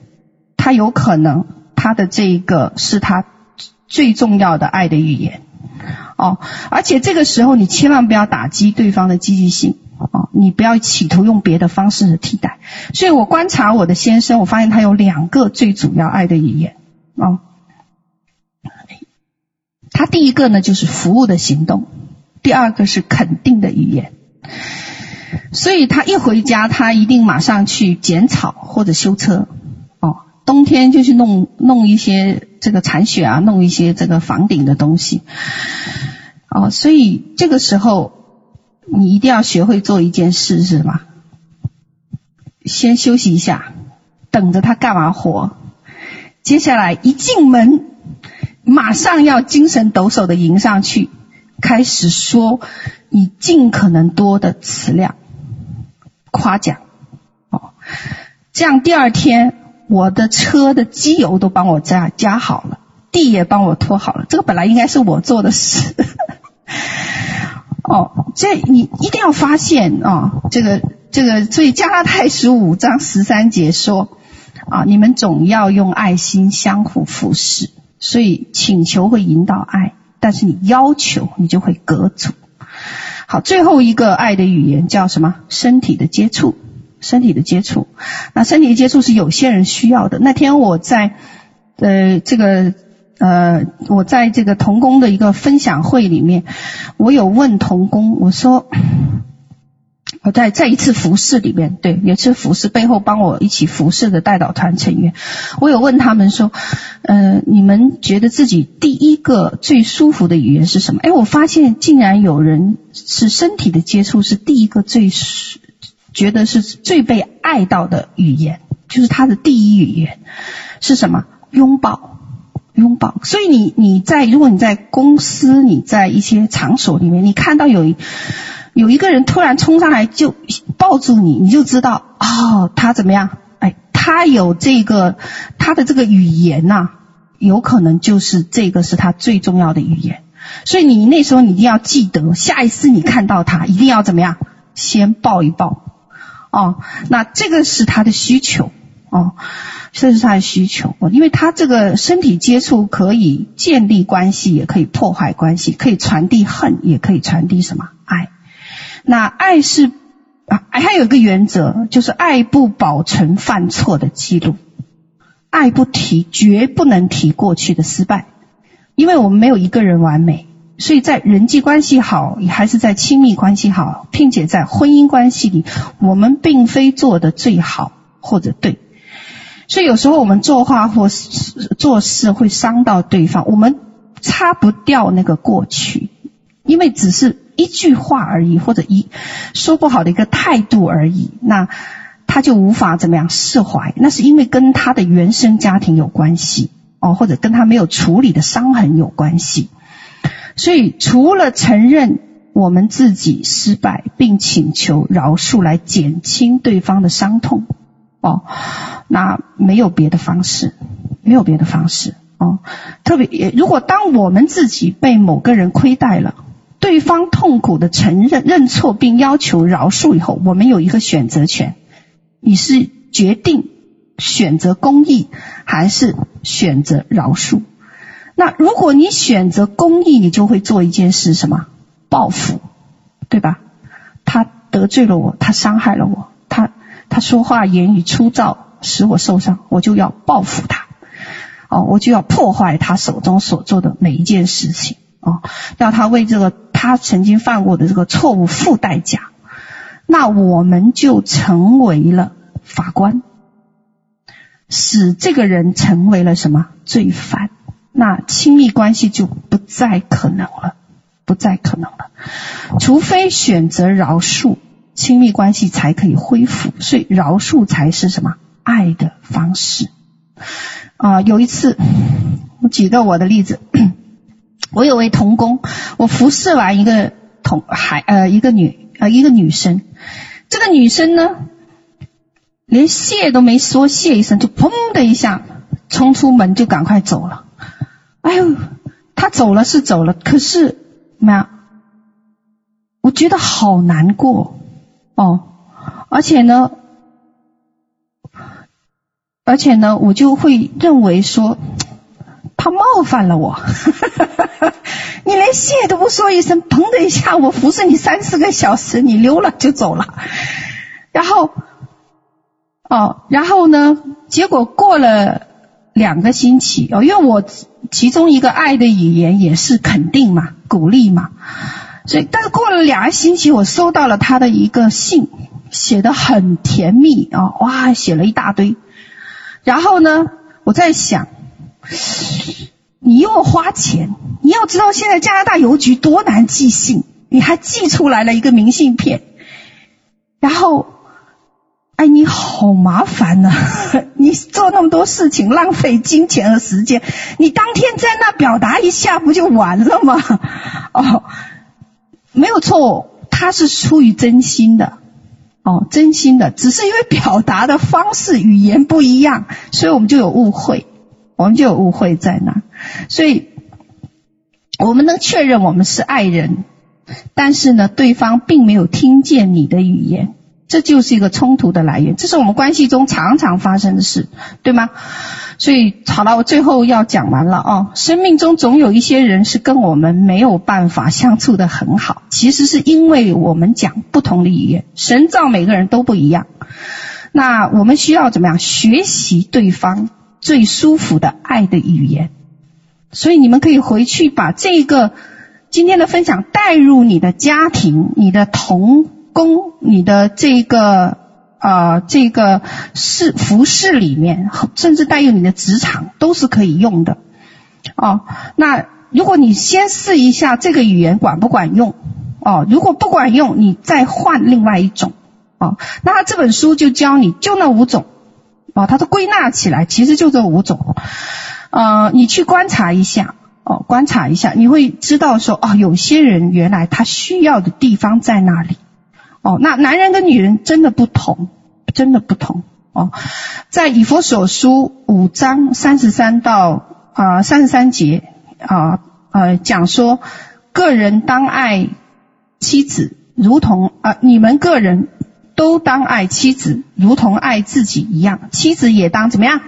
他有可能他的这一个是他最重要的爱的语言。哦，而且这个时候你千万不要打击对方的积极性哦，你不要企图用别的方式替代。所以我观察我的先生，我发现他有两个最主要爱的语言哦。他第一个呢就是服务的行动，第二个是肯定的语言。所以他一回家，他一定马上去剪草或者修车哦。冬天就去弄弄一些这个铲雪啊，弄一些这个房顶的东西。哦，所以这个时候你一定要学会做一件事，是吧？先休息一下，等着他干完活，接下来一进门，马上要精神抖擞的迎上去，开始说你尽可能多的词量，夸奖。哦，这样第二天我的车的机油都帮我加加好了，地也帮我拖好了，这个本来应该是我做的事。哦，这你一定要发现啊、哦，这个这个，所以加拉太书五章十三节说啊，你们总要用爱心相互服侍。所以请求会引导爱，但是你要求你就会隔阻。好，最后一个爱的语言叫什么？身体的接触，身体的接触。那身体的接触是有些人需要的。那天我在呃这个。呃，我在这个童工的一个分享会里面，我有问童工，我说我在在一次服侍里面，对，有一次服侍背后帮我一起服侍的代祷团成员，我有问他们说，呃，你们觉得自己第一个最舒服的语言是什么？哎，我发现竟然有人是身体的接触是第一个最觉得是最被爱到的语言，就是他的第一语言是什么？拥抱。拥抱，所以你你在如果你在公司，你在一些场所里面，你看到有有一个人突然冲上来就抱住你，你就知道哦，他怎么样？哎，他有这个他的这个语言呐、有可能就是这个是他最重要的语言。所以你那时候你一定要记得，下一次你看到他，一定要怎么样？先抱一抱哦，那这个是他的需求哦。这是他的需求，因为他这个身体接触可以建立关系，也可以破坏关系，可以传递恨，也可以传递什么爱。那爱是啊，还有一个原则，就是爱不保存犯错的记录，爱不提，绝不能提过去的失败，因为我们没有一个人完美，所以在人际关系好，还是在亲密关系好，并且在婚姻关系里，我们并非做得最好或者对。所以有时候我们作画或做事会伤到对方，我们擦不掉那个过去，因为只是一句话而已，或者一说不好的一个态度而已，那他就无法怎么样释怀。那是因为跟他的原生家庭有关系哦，或者跟他没有处理的伤痕有关系。所以除了承认我们自己失败，并请求饶恕来减轻对方的伤痛。哦，那没有别的方式，没有别的方式哦。特别，如果当我们自己被某个人亏待了，对方痛苦的承认、认错并要求饶恕以后，我们有一个选择权。你是决定选择公义，还是选择饶恕？那如果你选择公义，你就会做一件事，什么？报复，对吧？他得罪了我，他伤害了我，他。他说话言语粗糙，使我受伤，我就要报复他，哦，我就要破坏他手中所做的每一件事情，哦，要他为这个他曾经犯过的这个错误付代价。那我们就成为了法官，使这个人成为了什么罪犯？那亲密关系就不再可能了，不再可能了，除非选择饶恕。亲密关系才可以恢复，所以饶恕才是什么爱的方式啊？有一次，我举个我的例子，我有位童工，我服侍完一个童孩呃一个女呃一个女生，这个女生呢，连谢都没说谢一声，就砰的一下冲出门就赶快走了。哎呦，她走了是走了，可是妈，我觉得好难过哦，而且呢，而且呢，我就会认为说。他冒犯了我，你连谢都不说一声，砰的一下，我服侍你三四个小时，你溜了就走了。然后，哦，然后呢？结果过了两个星期，哦，因为我其中一个爱的语言也是肯定嘛，鼓励嘛，所以，但是过了两个星期，我收到了他的一个信，写得很甜蜜啊，哦，哇，写了一大堆。然后呢，我在想。你又花钱，你要知道现在加拿大邮局多难寄信，你还寄出来了一个明信片，然后，哎，你好麻烦呐、你做那么多事情，浪费金钱和时间，你当天在那表达一下不就完了吗？哦，没有错，他是出于真心的，哦，真心的，只是因为表达的方式语言不一样，所以我们就有误会。我们就有误会在那，所以我们能确认我们是爱人，但是呢，对方并没有听见你的语言，这就是一个冲突的来源，这是我们关系中常常发生的事，对吗？所以好了，我最后要讲完了哦。生命中总有一些人是跟我们没有办法相处得很好，其实是因为我们讲不同的语言。神造每个人都不一样，那我们需要怎么样学习对方？最舒服的爱的语言，所以你们可以回去把这个今天的分享带入你的家庭、你的同工、你的这个啊、这个事服饰里面，甚至带入你的职场都是可以用的。哦，那如果你先试一下这个语言管不管用？哦，如果不管用，你再换另外一种。哦，那这本书就教你就那五种。哦，它都归纳起来，其实就这五种。呃，你去观察一下，哦，观察一下，你会知道说，哦，有些人原来他需要的地方在哪里。哦，那男人跟女人真的不同，真的不同。哦，在以弗所书五章三十三到啊三十三节啊呃讲说，个人当爱妻子，如同啊、你们个人。都当爱妻子，如同爱自己一样。妻子也当怎么样？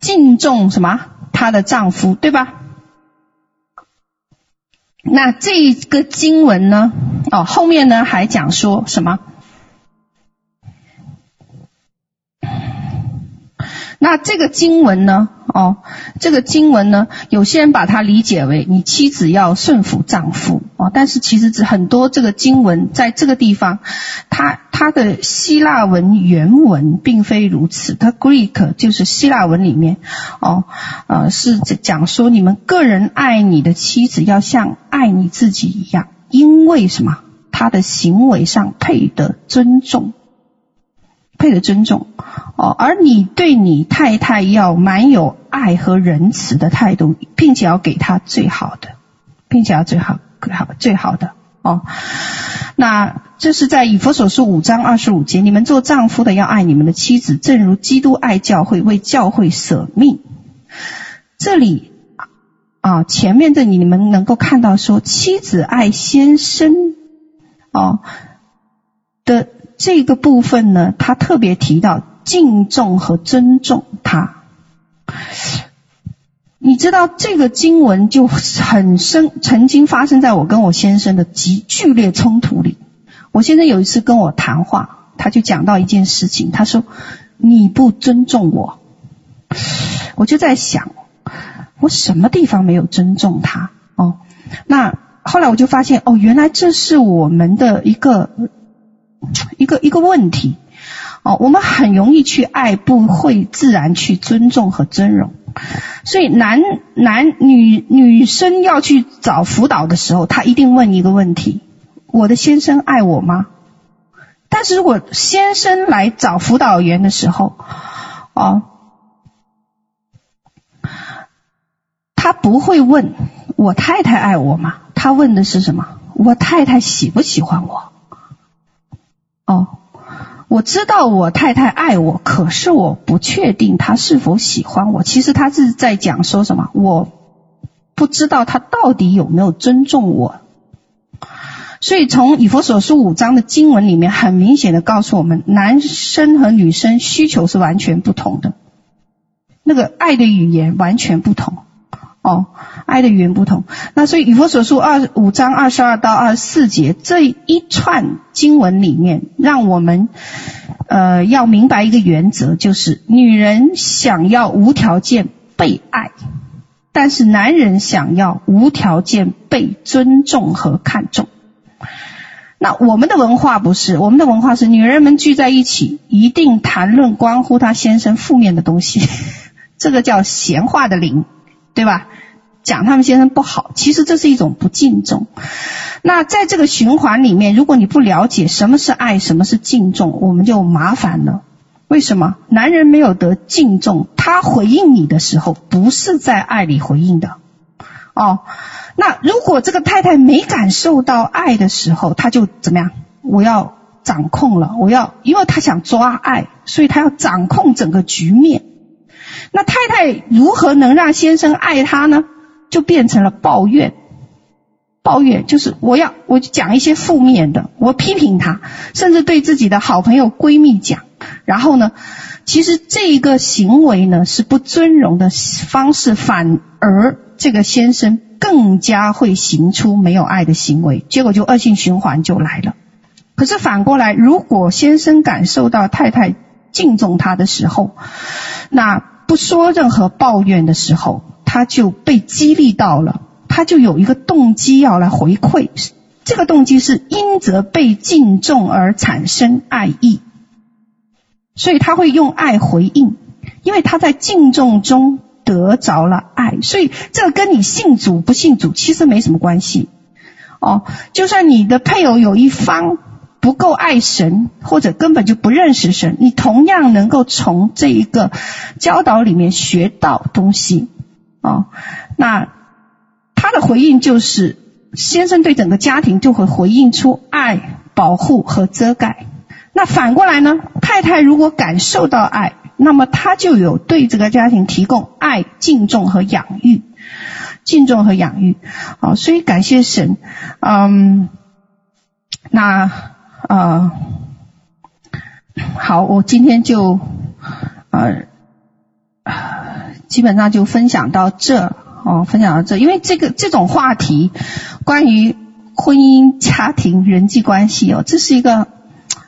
敬重什么？她的丈夫，对吧？那这个经文呢？哦，后面呢还讲说什么？那这个经文呢？哦，这个经文呢，有些人把它理解为你妻子要顺服丈夫哦，但是其实指很多这个经文在这个地方，它它的希腊文原文并非如此，它 Greek 就是希腊文里面哦，呃是讲说你们个人爱你的妻子要像爱你自己一样，因为什么？他的行为上配得尊重。配得尊重哦，而你对你太太要满有爱和仁慈的态度，并且要给她最好的，并且要最好最好最好的哦。那这是在以弗所书五章二十五节，你们做丈夫的要爱你们的妻子，正如基督爱教会，为教会舍命。这里啊，前面这里你们能够看到说，妻子爱先生哦的。这个部分呢，他特别提到敬重和尊重他。你知道这个经文就很深，曾经发生在我跟我先生的极剧烈冲突里。我先生有一次跟我谈话，他就讲到一件事情，他说：“你不尊重我。”我就在想，我什么地方没有尊重他？哦，那后来我就发现，哦，原来这是我们的一个。一个一个问题，哦，我们很容易去爱，不会自然去尊重和尊荣。所以男男女女生要去找辅导的时候，他一定问一个问题：我的先生爱我吗？但是如果先生来找辅导员的时候，哦，他不会问我太太爱我吗？他问的是什么？我太太喜不喜欢我？我知道我太太爱我，可是我不确定她是否喜欢我。其实他是在讲说什么？我不知道他到底有没有尊重我。所以从以弗所书五章的经文里面，很明显的告诉我们，男生和女生需求是完全不同的，那个爱的语言完全不同。哦，爱的语言不同。那所以以佛所书二五章二十二到二十四节这一串经文里面，让我们呃要明白一个原则，就是女人想要无条件被爱，但是男人想要无条件被尊重和看重。那我们的文化不是，我们的文化是女人们聚在一起，一定谈论关乎她先生负面的东西，这个叫闲话的灵，对吧？讲他们先生不好，其实这是一种不敬重。那在这个循环里面，如果你不了解什么是爱，什么是敬重，我们就麻烦了。为什么？男人没有得敬重，他回应你的时候，不是在爱里回应的。哦，那如果这个太太没感受到爱的时候，他就怎么样？我要掌控了，我要，因为他想抓爱，所以他要掌控整个局面。那太太如何能让先生爱她呢？就变成了抱怨，抱怨就是我要，我就讲一些负面的，我批评他，甚至对自己的好朋友闺蜜讲。然后呢，其实这一个行为呢是不尊荣的方式，反而。这个先生更加会行出没有爱的行为，结果就恶性循环就来了。可是反过来，如果先生感受到太太敬重他的时候，那不说任何抱怨的时候，他就被激励到了，他就有一个动机要来回馈。这个动机是因着被敬重而产生爱意，所以他会用爱回应，因为他在敬重中。得着了爱，所以这跟你信主不信主其实没什么关系。哦，就算你的配偶有一方不够爱神，或者根本就不认识神，你同样能够从这一个教导里面学到东西。哦，那他的回应就是，先生对整个家庭就会回应出爱、保护和遮盖。那反过来呢？太太如果感受到爱。那么他就有对这个家庭提供爱、敬重和养育，敬重和养育。好，所以感谢神。嗯，那呃，好，我今天就呃，基本上就分享到这哦，分享到这。因为这个这种话题，关于婚姻、家庭、人际关系哦，这是一个。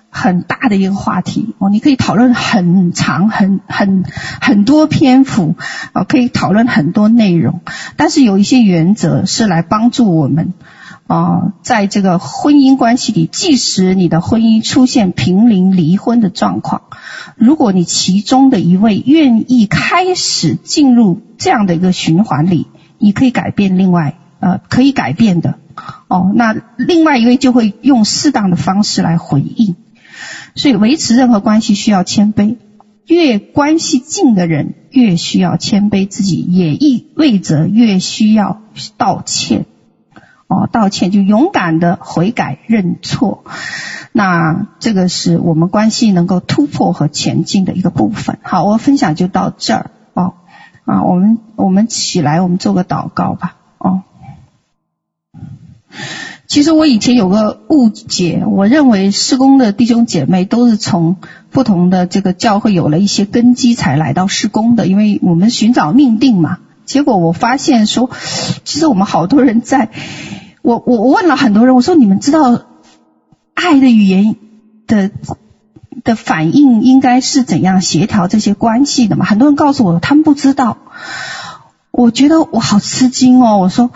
很大的一个话题哦，你可以讨论很长、很很很多篇幅哦，可以讨论很多内容。但是有一些原则是来帮助我们啊，在这个婚姻关系里，即使你的婚姻出现濒临离婚的状况，如果你其中的一位愿意开始进入这样的一个循环里，你可以改变另外呃，可以改变的哦。那另外一位就会用适当的方式来回应。所以维持任何关系需要谦卑，越关系近的人越需要谦卑自己，也意味着越需要道歉。哦，道歉就勇敢的悔改认错，那这个是我们关系能够突破和前进的一个部分。好，我分享就到这儿哦。啊，我们我们起来，我们做个祷告吧。哦。其实我以前有个误解，我认为施工的弟兄姐妹都是从不同的这个教会有了一些根基才来到施工的，因为我们寻找命定嘛。结果我发现说，其实我们好多人在，我我我问了很多人，我说你们知道爱的语言的的反应应该是怎样协调这些关系的吗？很多人告诉我他们不知道，我觉得我好吃惊哦，我说。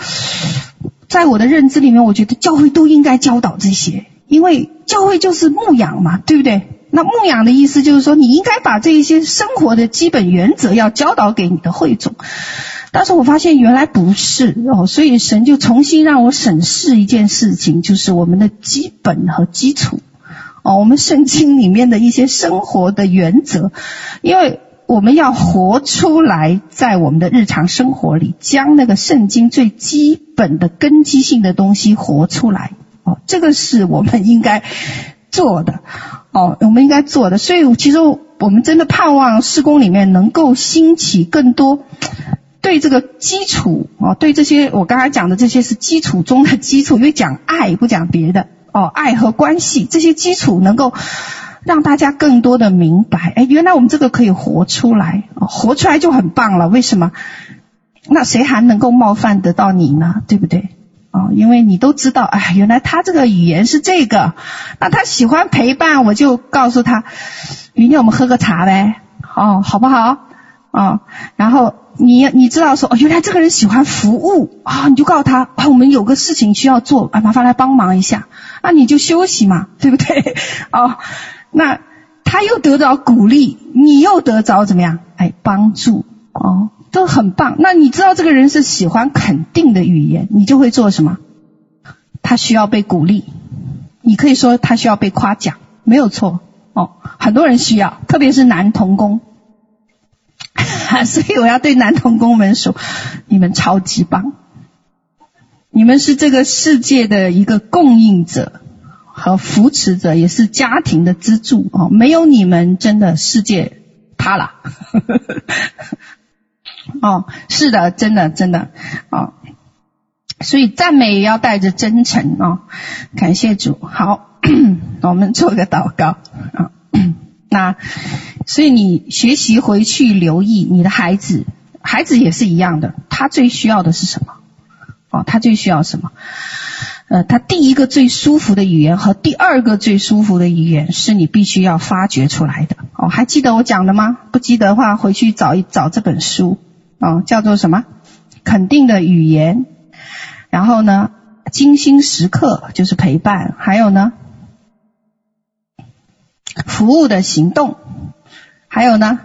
在我的认知里面，我觉得教会都应该教导这些，因为教会就是牧养嘛，对不对？那牧养的意思就是说，你应该把这一些生活的基本原则要教导给你的会众。但是我发现原来不是哦，所以神就重新让我审视一件事情，就是我们的基本和基础哦，我们圣经里面的一些生活的原则，因为。我们要活出来，在我们的日常生活里，将那个圣经最基本的根基性的东西活出来。哦，这个是我们应该做的。哦，我们应该做的。所以，其实我们真的盼望施工里面能够兴起更多对这个基础哦，对这些我刚才讲的这些是基础中的基础，因为讲爱不讲别的哦，爱和关系这些基础能够。让大家更多的明白，哎，原来我们这个可以活出来，活出来就很棒了。为什么？那谁还能够冒犯得到你呢？对不对？哦，因为你都知道，哎，原来他这个语言是这个，那他喜欢陪伴，我就告诉他，明天我们喝个茶呗，哦，好不好？哦，然后你你知道说，哦，原来这个人喜欢服务啊，哦，你就告诉他，啊，我们有个事情需要做，啊，麻烦来帮忙一下，那你就休息嘛，对不对？哦。那他又得到鼓励，你又得着怎么样？哎，帮助哦，都很棒。那你知道这个人是喜欢肯定的语言，你就会做什么？他需要被鼓励，你可以说他需要被夸奖，没有错哦。很多人需要，特别是男童工，所以我要对男同工们说：你们超级棒，你们是这个世界的一个供应者。和扶持者也是家庭的支柱哦，没有你们，真的世界塌了。哦，是的，真的，真的，哦，所以赞美也要带着真诚哦，感谢主。好，我们做个祷告啊。那所以你学习回去留意你的孩子，孩子也是一样的，他最需要的是什么？哦，他最需要什么？呃，他第一个最舒服的语言和第二个最舒服的语言是你必须要发掘出来的。哦，还记得我讲的吗？不记得的话，回去找一找这本书。哦，叫做什么？肯定的语言。然后呢，精心时刻就是陪伴。还有呢，服务的行动。还有呢？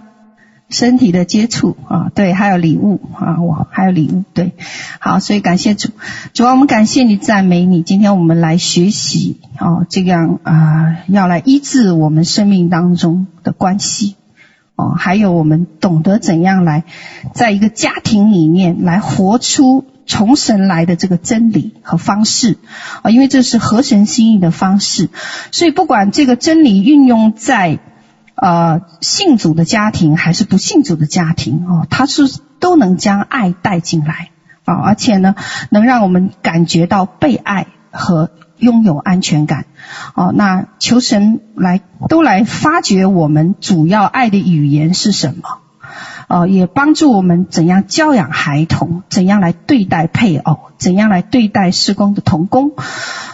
身体的接触啊，对，还有礼物啊，我还有礼物，对，好，所以感谢主，主啊，我们感谢你，赞美你。今天我们来学习哦，这样啊，要来医治我们生命当中的关系哦，还有我们懂得怎样来在一个家庭里面来活出从神来的这个真理和方式啊，因为这是合神心意的方式，所以不管这个真理运用在。呃，信主的家庭还是不信主的家庭哦，他是都能将爱带进来啊，而且呢，能让我们感觉到被爱和拥有安全感哦。那求神来都来发掘我们主要爱的语言是什么？哦，也帮助我们怎样教养孩童，怎样来对待配偶，怎样来对待施工的童工，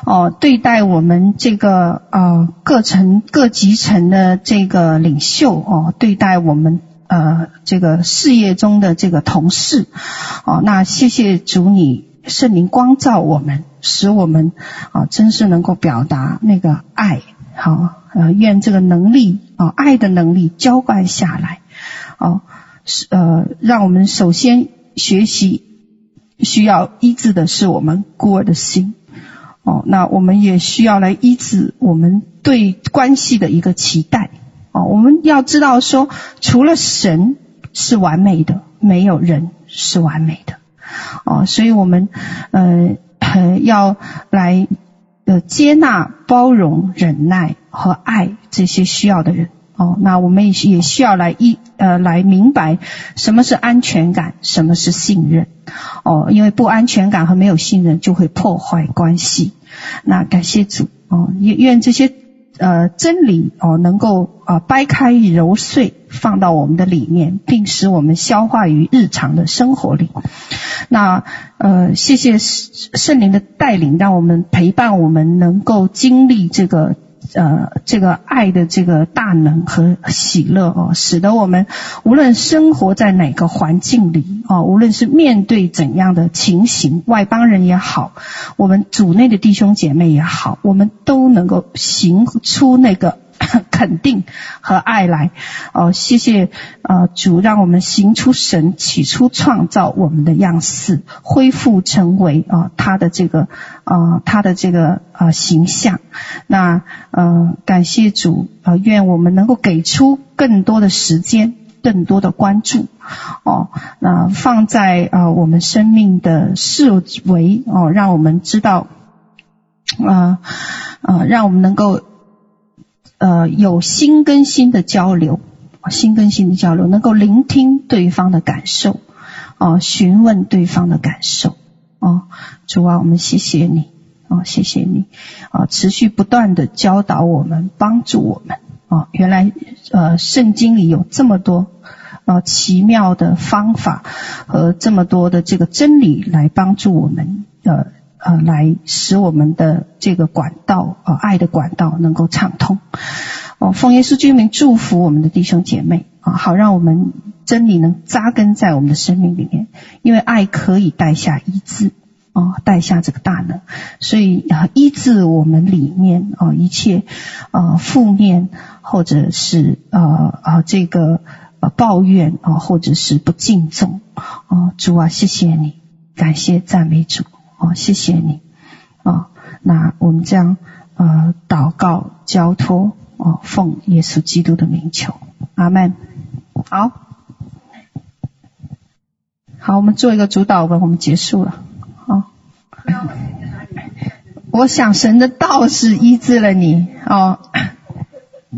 哦，对待我们这个呃各层各级层的这个领袖哦，对待我们呃这个事业中的这个同事，哦，那谢谢主你圣灵光照我们，使我们啊真是能够表达那个爱，好呃愿这个能力啊爱的能力浇灌下来，哦。是呃，让我们首先学习需要医治的是我们孤儿的心哦。那我们也需要来医治我们对关系的一个期待哦。我们要知道说，除了神是完美的，没有人是完美的哦。所以我们呃 要来呃接纳、包容、忍耐和爱这些需要的人。哦，那我们也也需要来一呃来明白什么是安全感，什么是信任。哦，因为不安全感和没有信任就会破坏关系。那感谢主哦，愿愿这些呃真理哦能够啊、呃、掰开揉碎，放到我们的里面，并使我们消化于日常的生活里。那呃谢谢圣灵的带领，让我们陪伴我们能够经历这个。呃，这个爱的这个大能和喜乐哦，使得我们无论生活在哪个环境里哦，无论是面对怎样的情形，外邦人也好，我们组内的弟兄姐妹也好，我们都能够行出那个。肯定和爱来哦，谢谢呃主，让我们行出神起初创造我们的样式，恢复成为啊、他的这个啊、他的这个啊、形象。那呃感谢主啊、愿我们能够给出更多的时间更多的关注，哦，那放在啊、我们生命的四维哦，让我们知道，啊、啊、让我们能够呃有心跟心的交流，心跟心的交流，能够聆听对方的感受，哦，询问对方的感受，哦，主啊，我们谢谢你，哦，谢谢你，啊、持续不断的教导我们，帮助我们。哦，原来呃，圣经里有这么多啊奇妙的方法和这么多的这个真理来帮助我们，呃呃，来使我们的这个管道呃爱的管道能够畅通。哦，奉耶稣之名祝福我们的弟兄姐妹啊，好让我们真理能扎根在我们的生命里面，因为爱可以带下医治。哦，带下这个大能，所以啊，医治我们里面啊一切呃负面或者是呃呃这个呃抱怨啊，或者是不敬重啊，主啊，谢谢你，感谢赞美主哦，谢谢你。啊，那我们这样呃祷告交托哦，奉耶稣基督的名求，阿门。好，好，我们做一个主祷文，我们结束了。我想神的道是医治了你。哦，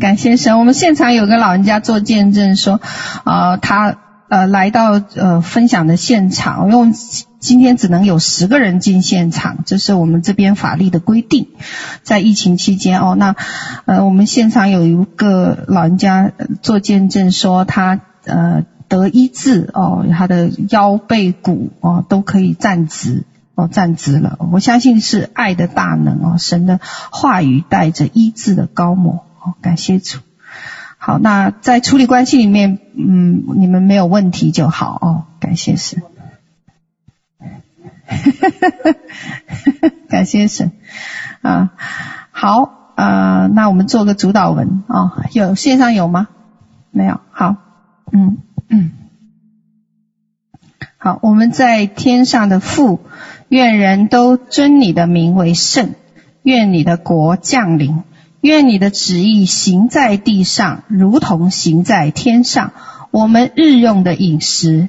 感谢神。我们现场有个老人家做见证说，呃，他呃来到呃分享的现场，用今天只能有十个人进现场，这是我们这边法律的规定，在疫情期间哦，那呃我们现场有一个老人家做见证说他呃得医治哦，他的腰背骨哦都可以站直。哦，站直了，我相信是爱的大能哦，神的话语带着医治的膏抹哦，感谢主。好，那在处理关系里面，嗯，你们没有问题就好哦，感谢神。感谢神啊，好，呃，那我们做个主祷文啊，有线上有吗？没有，好，嗯嗯，好，我们在天上的父。愿人都尊你的名为圣，愿你的国降临，愿你的旨意行在地上，如同行在天上。我们日用的饮食，